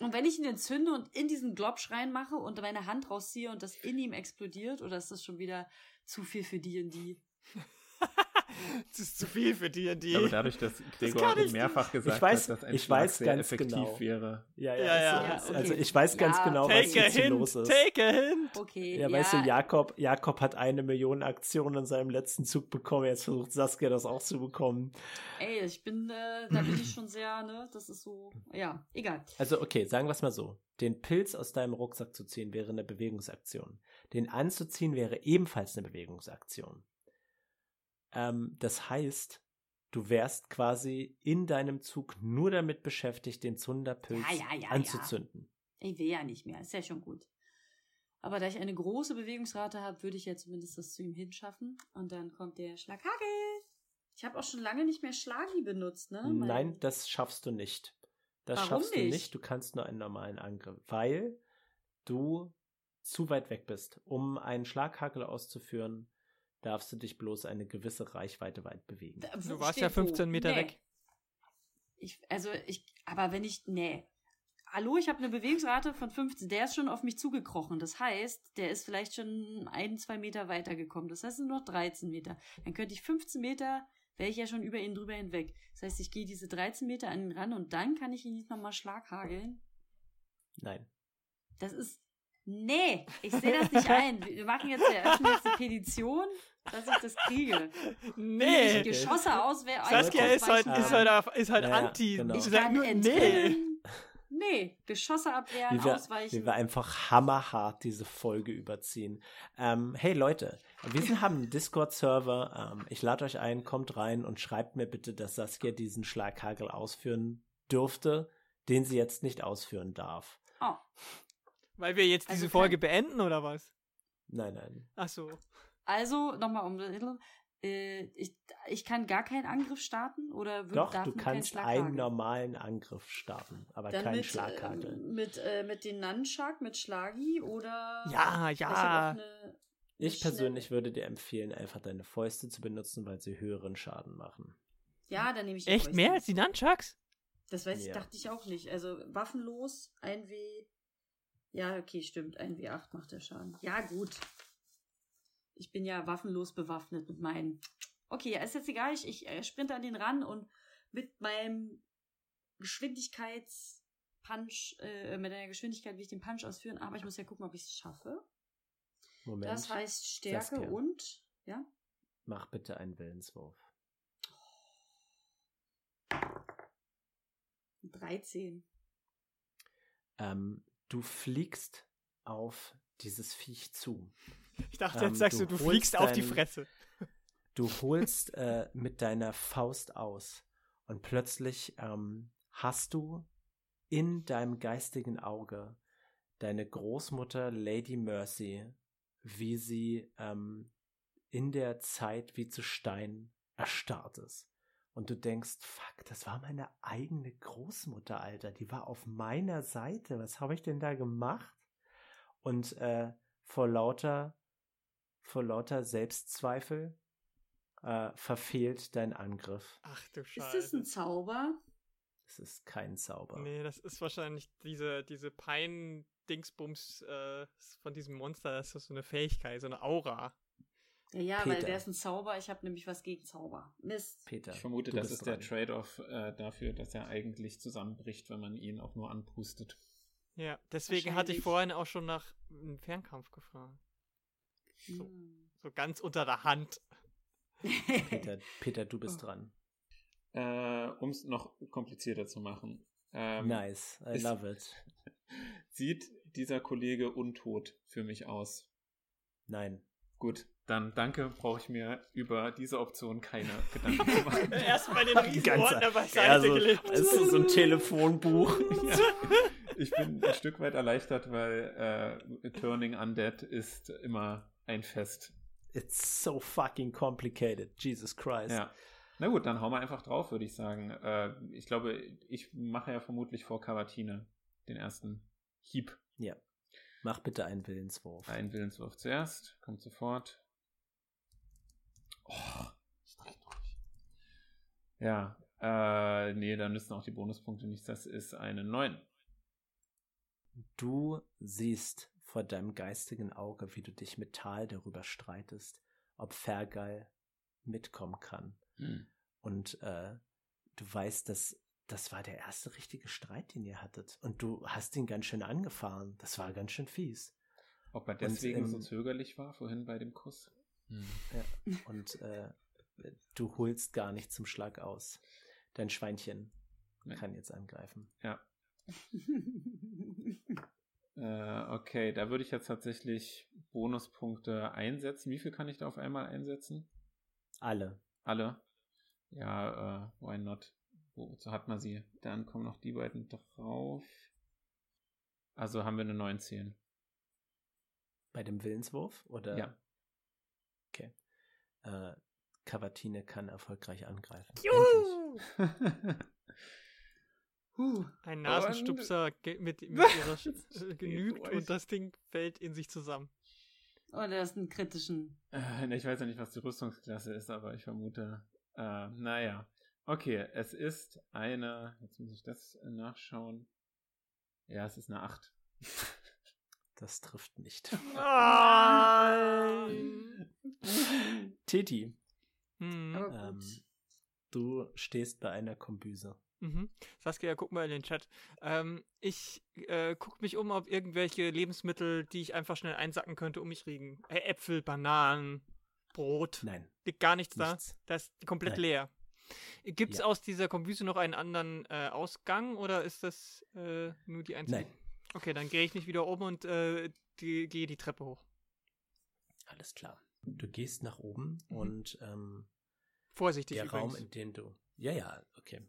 Und wenn ich ihn entzünde und in diesen Globsch reinmache und meine Hand rausziehe und das in ihm explodiert, oder ist das schon wieder zu viel für D&D? Das ist zu viel für D&D. Aber dadurch, dass Gregor ich mehrfach gesagt weiß- hat, dass ein ich weiß sehr ganz effektiv genau. wäre. Ja, Ja, ja. Also, Ja, okay. also ich weiß ganz genau, was Take a jetzt hier hint, los ist. take a hint. Okay, Ja, weißt du, Jakob, Jakob hat eine Million Aktionen in seinem letzten Zug bekommen. Jetzt versucht Saskia das auch zu bekommen. ey, ich bin, äh, da bin ich schon sehr, ne, das ist so, ja, egal. Also, okay, sagen wir es mal so. Den Pilz aus deinem Rucksack zu ziehen wäre eine Bewegungsaktion. Den anzuziehen wäre ebenfalls eine Bewegungsaktion. Ähm, das heißt, du wärst quasi in deinem Zug nur damit beschäftigt, den Zunderpilz Ja, ja, ja, anzuzünden. Ich will ja nicht mehr, ist ja schon gut. Aber da ich eine große Bewegungsrate habe, würde ich ja zumindest das zu ihm hinschaffen. Und dann kommt der Schlaghagel. Ich habe auch schon lange nicht mehr Schlagi benutzt, ne? Mein- Nein, das schaffst du nicht. Das Warum schaffst du nicht? nicht. Du kannst nur einen normalen Angriff, weil du zu weit weg bist. Um einen Schlaghagel auszuführen, darfst du dich bloß eine gewisse Reichweite weit bewegen. Da- wo Du warst ja wo? 15 Meter Nee. weg. Ich, also ich, aber wenn ich, nee. Hallo, ich habe eine Bewegungsrate von 15. Der ist schon auf mich zugekrochen. Das heißt, der ist vielleicht schon ein, zwei Meter weitergekommen. Das heißt, es sind noch 13 Meter. Dann könnte ich 15 Meter, wäre ich ja schon über ihn drüber hinweg. Das heißt, ich gehe diese 13 Meter an ihn ran und dann kann ich ihn nicht nochmal schlaghageln. Nein. Das ist, nee, ich sehe das nicht ein. Wir machen jetzt, wir eröffnen jetzt eine Petition, dass ich das kriege. Nee. Die Geschosse auswählen. Saskia ist halt, ist halt, auf- ist halt Ja, anti. genau. Ich kann nur, nee. Nee, Geschosse abwehren, Wie wir, ausweichen. wie wir einfach hammerhart diese Folge überziehen. Ähm, hey Leute, wir sind, haben einen Discord-Server. Ähm, ich lade euch ein, kommt rein und schreibt mir bitte, dass Saskia diesen Schlaghagel ausführen dürfte, den sie jetzt nicht ausführen darf. oh, Weil wir jetzt Also diese Folge beenden, oder was? Nein, nein. Ach so. Also, nochmal um, äh, ich, ich kann gar keinen Angriff starten oder wird, Doch, darf du kannst einen normalen Angriff starten, aber Dann keinen mit, äh, mit, äh, mit den Nunchuck, mit Schlagi oder. Ja, Ich ja. Ich persönlich würde dir empfehlen, einfach deine Fäuste zu benutzen, weil sie höheren Schaden machen. Ja, dann nehme ich die Echt Fäuste. mehr als die Nunchucks? Das weiß ich, Ja. dachte ich auch nicht. Also waffenlos, 1W. Ja, okay, stimmt. 1W8 macht der Schaden. Ja, gut. Ich bin ja waffenlos bewaffnet mit meinen. Okay, ja, ist jetzt egal. Ich, ich äh, sprinte an den ran und mit meinem Geschwindigkeitspunch, äh, mit einer Geschwindigkeit will ich den Punch ausführen, aber ich muss ja gucken, ob ich es schaffe. Moment, Das heißt Stärke Saskia. und, ja, mach bitte einen Willenswurf. 13. Ähm, du fliegst auf dieses Viech zu. Ich dachte, Ähm, jetzt sagst du, du fliegst auf die dein- Fresse. Du holst äh, mit deiner Faust aus und plötzlich ähm, hast du in deinem geistigen Auge deine Großmutter Lady Mercy, wie sie ähm, in der Zeit wie zu Stein erstarrt ist. Und du denkst, fuck, das war meine eigene Großmutter, Alter. Die war auf meiner Seite. Was habe ich denn da gemacht? Und äh, vor lauter, vor lauter Selbstzweifel äh, verfehlt dein Angriff. Ach du Ist das Scheiße. ein Zauber? Es ist kein Zauber. Nee, das ist wahrscheinlich diese, diese Pein-Dingsbums äh, von diesem Monster. Das ist so eine Fähigkeit, so eine Aura. Ja, ja, weil der ist ein Zauber. Ich habe nämlich was gegen Zauber. Mist. Peter. Ich vermute, du das bist ist der dran. Trade-off äh, dafür, dass er eigentlich zusammenbricht, wenn man ihn auch nur anpustet. Ja, deswegen hatte ich vorhin auch schon nach einem Fernkampf gefragt. So. Hm. So ganz unter der Hand. Peter, Peter, du Oh. bist dran. Äh, um es noch komplizierter zu machen. Ähm, nice, I ist- love it. Sieht dieser Kollege untot für mich aus? Nein. Gut, dann danke, brauche ich mir über diese Option keine Gedanken zu machen. Erstmal den Riesenordner beiseite Ja, so, gelegt. das ist so ein Telefonbuch. Ja. Ich bin ein Stück weit erleichtert, weil äh, Turning Undead ist immer ein Fest. It's so fucking complicated. Jesus Christ. Ja. Na gut, dann hauen wir einfach drauf, würde ich sagen. Äh, ich glaube, ich mache ja vermutlich vor Cavatine den ersten Hieb Ja. Mach bitte einen Willenswurf. Ein Willenswurf zuerst. Kommt sofort. Oh, ich dreh durch. Ja, äh, nee, dann nützen auch die Bonuspunkte nichts. Das ist eine 9. Du siehst vor deinem geistigen Auge, wie du dich mit Tal darüber streitest, ob Fergal mitkommen kann. Hm. Und äh, du weißt, dass das war der erste richtige Streit, den ihr hattet. Und du hast ihn ganz schön angefahren. Das war ganz schön fies. Ob er deswegen Und, so ähm, zögerlich war, vorhin bei dem Kuss? Hm. Ja. Und äh, du holst gar nicht zum Schlag aus. Dein Schweinchen Nee. kann jetzt angreifen. Ja. Äh, okay, da würde ich jetzt tatsächlich Bonuspunkte einsetzen. Wie viel kann ich da auf einmal einsetzen? Alle. Alle? Ja, äh, why not? Wozu hat man sie? Dann kommen noch die beiden drauf. Also haben wir eine 19. Bei dem Willenswurf? Oder? Ja. Okay. Äh, Cavatine kann erfolgreich angreifen. Juhu! Ein Nasenstupser ge- mit, mit ihrer Sch äh, genügt und das Ding fällt in sich zusammen. Oder ist einen kritischen. Äh, ich weiß ja nicht, was die Rüstungsklasse ist, aber ich vermute, äh, naja. Okay, es ist eine, jetzt muss ich das nachschauen. Ja, es ist eine 8. Das trifft nicht. Nein! Titi, Hm. Aber ähm, du stehst bei einer Kombüse. Mhm. Saskia, guck mal in den Chat. Ähm, ich äh, guck mich um, ob irgendwelche Lebensmittel, die ich einfach schnell einsacken könnte, um mich liegen. Äh, Äpfel, Bananen, Brot. Nein, Liegt gar nichts, nichts. da. Das ist komplett Nein. leer. Gibt es Ja. aus dieser Kombüse noch einen anderen äh, Ausgang oder ist das äh, nur die einzige? Nein. Okay, dann gehe ich nicht wieder um und äh, die, gehe die Treppe hoch. Alles klar. Du gehst nach oben Mhm. und ähm, Vorsichtig der übrigens. Raum, in dem du. Ja, ja, okay.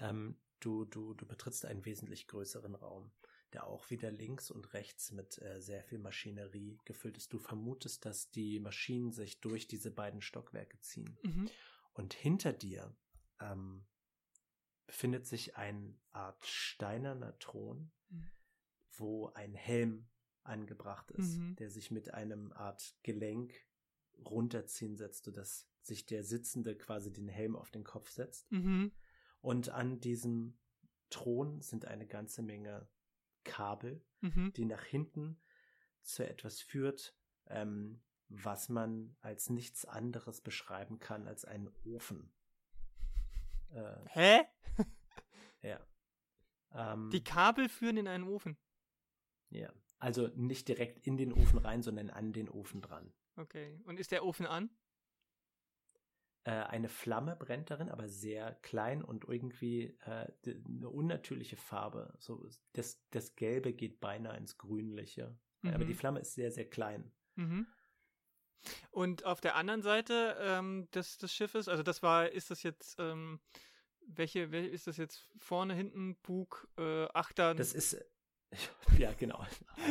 Ähm, du, du, du betrittst einen wesentlich größeren Raum, der auch wieder links und rechts mit äh, sehr viel Maschinerie gefüllt ist. Du vermutest, dass die Maschinen sich durch diese beiden Stockwerke ziehen. Mhm. Und hinter dir ähm, befindet sich eine Art steinerner Thron, Mhm. wo ein Helm angebracht ist, Mhm. der sich mit einem Art Gelenk runterziehen setzt, sodass sich der Sitzende quasi den Helm auf den Kopf setzt. Mhm. Und an diesem Thron sind eine ganze Menge Kabel, Mhm. die nach hinten zu etwas führt, ähm, was man als nichts anderes beschreiben kann als einen Ofen. Äh, Hä? ja. Ähm, Die Kabel führen in einen Ofen. ja. Also nicht direkt in den Ofen rein, sondern an den Ofen dran. Okay. Und ist der Ofen an? Äh, eine Flamme brennt darin, aber sehr klein und irgendwie äh, eine unnatürliche Farbe. So, das, das Gelbe geht beinahe ins Grünliche. Aber Mhm. die Flamme ist sehr, sehr klein. Mhm. Und auf der anderen Seite ähm, des, des Schiffes, also das war, ist das jetzt, ähm, welche, welche ist das jetzt vorne, hinten, Bug, äh, Achter? Das ist. Ja, genau.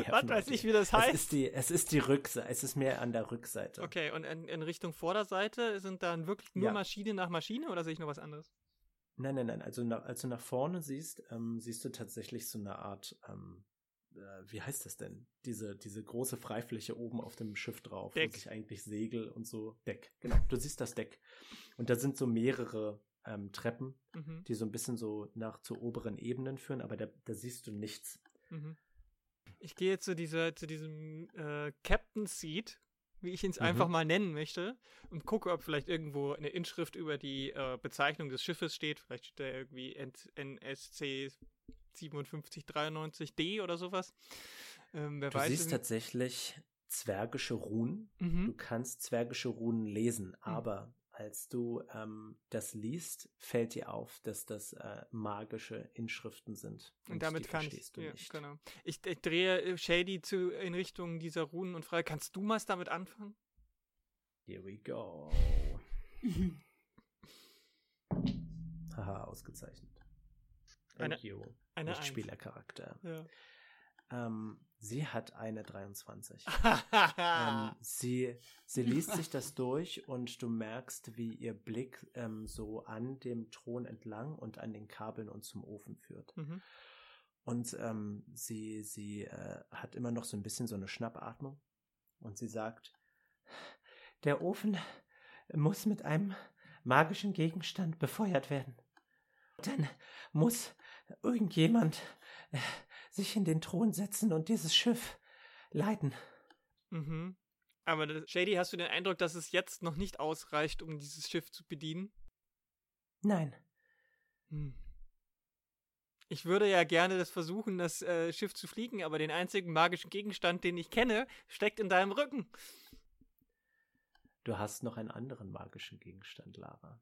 Was weiß ich, wie das Es heißt. ist die, es ist die Rückseite. Es ist mehr an der Rückseite. Okay, und in, in Richtung Vorderseite sind dann wirklich nur Ja. Maschine nach Maschine oder sehe ich noch was anderes? Nein, nein, nein. Also nach, als du nach vorne siehst, ähm, siehst du tatsächlich so eine Art, ähm, äh, wie heißt das denn? Diese, diese große Freifläche oben auf dem Schiff drauf, Deck. wo sich eigentlich Segel und so Deck. Genau, du siehst das Deck. Und da sind so mehrere ähm, Treppen, Mhm. die so ein bisschen so nach zu oberen Ebenen führen, aber da, da siehst du nichts. Mhm. Ich gehe zu dieser, zu diesem äh, Captain Seat, wie ich ihn Mhm. einfach mal nennen möchte, und gucke, ob vielleicht irgendwo eine Inschrift über die äh, Bezeichnung des Schiffes steht. Vielleicht steht da irgendwie NSC 5793D oder sowas. Ähm, wer Du weiß. siehst tatsächlich zwergische Runen. Du mhm. kannst zwergische Runen lesen, aber als du ähm, das liest, fällt dir auf, dass das äh, magische Inschriften sind. Und damit die kann ich. verstehst du Ja, nicht. genau. Ich, ich drehe äh, Shady zu, in Richtung dieser Runen und frage, kannst du mal damit anfangen? Here we go. Haha, ausgezeichnet. Eine-. Eine Nicht. Spielercharakter. Ja. Ähm, sie hat eine 23. Ah. ähm, sie, sie liest sich das durch und du merkst, wie ihr Blick ähm, so an dem Thron entlang und an den Kabeln und zum Ofen führt. mhm. Und ähm, sie, sie äh, hat immer noch so ein bisschen so eine Schnappatmung. Und sie sagt, der Ofen muss mit einem magischen Gegenstand befeuert werden. Dann muss irgendjemand äh, sich in den Thron setzen und dieses Schiff leiten. Mhm. Aber Shady, hast du den Eindruck, dass es jetzt noch nicht ausreicht, um dieses Schiff zu bedienen? Nein. Hm. Ich würde ja gerne das versuchen, das äh, Schiff zu fliegen, aber den einzigen magischen Gegenstand, den ich kenne, steckt in deinem Rücken. Du hast noch einen anderen magischen Gegenstand, Lara.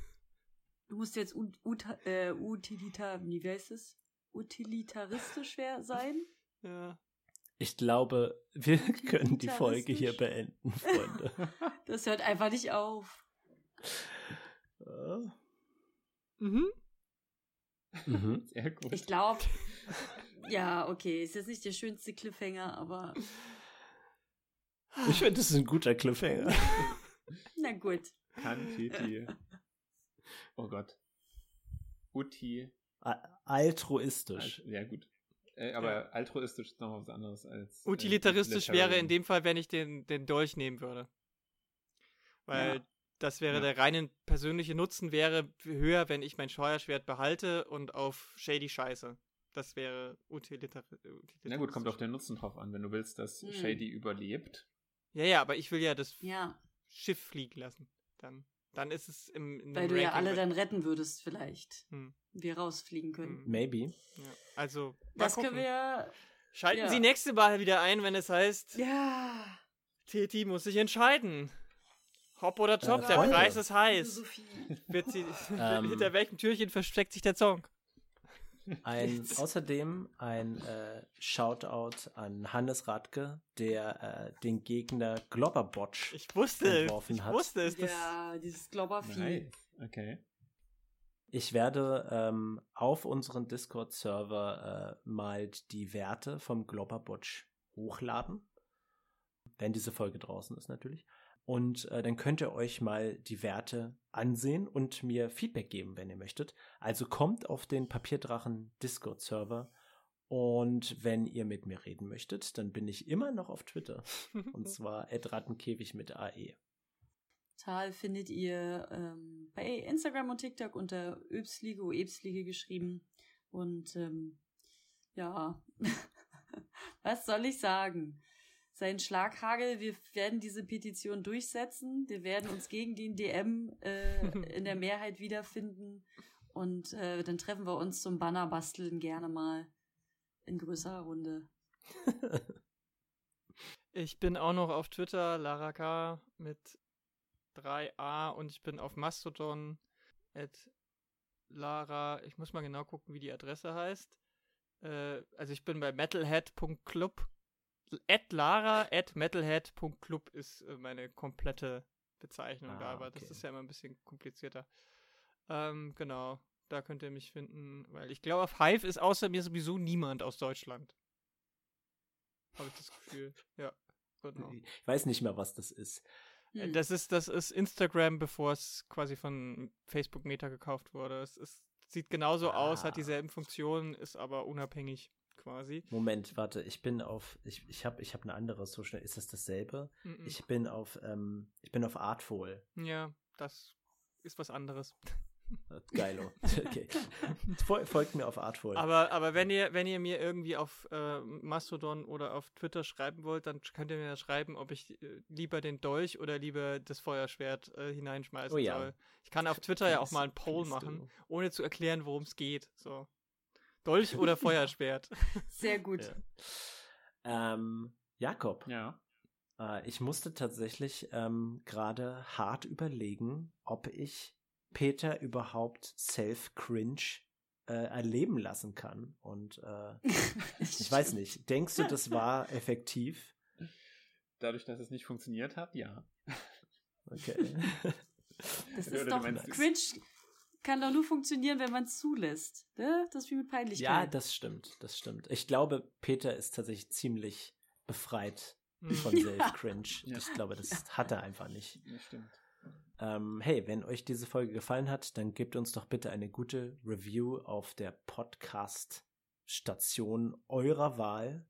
Du musst jetzt ut, ut, äh, utilitar, wie heißt es? Utilitaristisch sein? Ja. Ich glaube, wir können die Folge hier beenden, Freunde. Das hört einfach nicht auf. Mhm. Mhm. Sehr gut. Ich glaube, ja, okay, ist jetzt nicht der schönste Cliffhanger, aber Ich finde, das ist ein guter Cliffhanger. na gut. Kantiti. Oh Gott. Uti. Altruistisch. Alt- Ja, gut. Äh, aber altruistisch ist noch was anderes als. äh, Utilitaristisch wäre Utilitarian. in dem Fall, wenn ich den, den Dolch nehmen würde. Weil Ja. das wäre Ja. der reine persönliche Nutzen wäre höher, wenn ich mein Steuerschwert behalte und auf Shady scheiße. Das wäre utilitar utilitaristisch. Na gut, kommt auf den Nutzen drauf an. Wenn du willst, dass Hm. Shady überlebt. Ja, ja, aber ich will ja das Ja, Schiff fliegen lassen. Dann, dann ist es im. in weil du ja Ranking alle bei- dann retten würdest, vielleicht. Hm, Wir rausfliegen können. hm, Maybe. ja. Also, mal Das können gucken. wir. Schalten ja. Sie nächste Mal wieder ein, wenn es heißt, Ja. Teti muss sich entscheiden. Hopp oder Top, der Freunde. Preis ist heiß. Wird sie, Ähm. hinter welchem Türchen versteckt sich der Song? Ein, außerdem ein äh, Shoutout an Hannes Radke, der äh, den Gegner Globberbotch Ich wusste es. Entworfen Ich hat. wusste es. Das, Ja, dieses Globbervieh. Okay. Ich werde ähm, auf unseren Discord-Server äh, mal die Werte vom Globberbotch hochladen. Wenn diese Folge draußen ist natürlich. Und äh, dann könnt ihr euch mal die Werte ansehen und mir Feedback geben, wenn ihr möchtet. Also kommt auf den Papierdrachen Discord-Server. Und wenn ihr mit mir reden möchtet, dann bin ich immer noch auf Twitter. Und zwar Rattenkäfig mit. AE. Tal findet ihr ähm, bei Instagram und TikTok unter Öbslige, Öbslige geschrieben. Und ähm, ja, was soll ich sagen? Sein Schlaghagel, wir werden diese Petition durchsetzen. Wir werden uns gegen den DM äh, in der Mehrheit wiederfinden. Und äh, dann treffen wir uns zum Banner basteln gerne mal in größerer Runde. ich bin auch noch auf Twitter, Lara K. mit 3a und ich bin auf Mastodon at Lara. Ich muss mal genau gucken, wie die Adresse heißt. Äh, also ich bin bei metalhead.club. At Lara at metalhead.club ist äh, meine komplette Bezeichnung Ah, da, aber das okay. ist ja immer ein bisschen komplizierter. Ähm, genau, da könnt ihr mich finden, weil ich glaube, auf Hive ist außer mir sowieso niemand aus Deutschland. Habe ich das Gefühl. Ja, genau. Ich weiß nicht mehr, was das ist. Äh, Hm. Das ist, das ist Instagram, bevor es quasi von Facebook Meta gekauft wurde. Es ist, sieht genauso aus, hat Ah. dieselben Funktionen, ist aber unabhängig quasi. Moment, warte, ich bin auf, ich, ich habe ich hab eine andere Social, ist das dasselbe? Mhm. Ich bin auf, ähm, ich bin auf Artful. ja, das ist was anderes. Geilo. Okay. Fol folgt mir auf Artful. Aber, aber wenn ihr, wenn ihr mir irgendwie auf äh, Mastodon oder auf Twitter schreiben wollt, dann könnt ihr mir schreiben, ob ich äh, lieber den Dolch oder lieber das Feuerschwert äh, hineinschmeißen Oh ja. soll. Ich kann auf Twitter ja auch mal einen Poll machen, ohne zu erklären, worum es geht. So. Dolch oder Feuerschwert? Sehr gut. Ja. Ähm, Jakob, Ja. äh, ich musste tatsächlich ähm, gerade hart überlegen, ob ich Peter überhaupt self-cringe äh, erleben lassen kann. Und äh, ich weiß nicht, denkst du, das war effektiv? Dadurch, dass es nicht funktioniert hat, ja. Okay. Das ist doch meinst, cringe. Kann doch nur funktionieren, wenn man es zulässt. Ne? Das ist wie mit Peinlichkeit. ja, das stimmt, das stimmt. Ich glaube, Peter ist tatsächlich ziemlich befreit Hm. von Self-Cringe. Ja. Ich glaube, das hat er einfach nicht. Das stimmt. Ähm, hey, wenn euch diese Folge gefallen hat, dann gebt uns doch bitte eine gute Review auf der Podcast-Station eurer Wahl.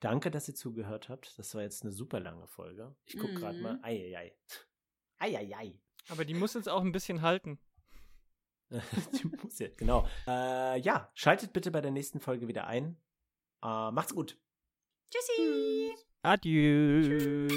Danke, dass ihr zugehört habt. Das war jetzt eine super lange Folge. Ich gucke gerade Mhm. mal. Eieiei. Eieiei. Aber die muss uns auch ein bisschen halten. Die muss ja, genau. Äh, ja, schaltet bitte bei der nächsten Folge wieder ein. Äh, macht's gut. Tschüssi. Adieu.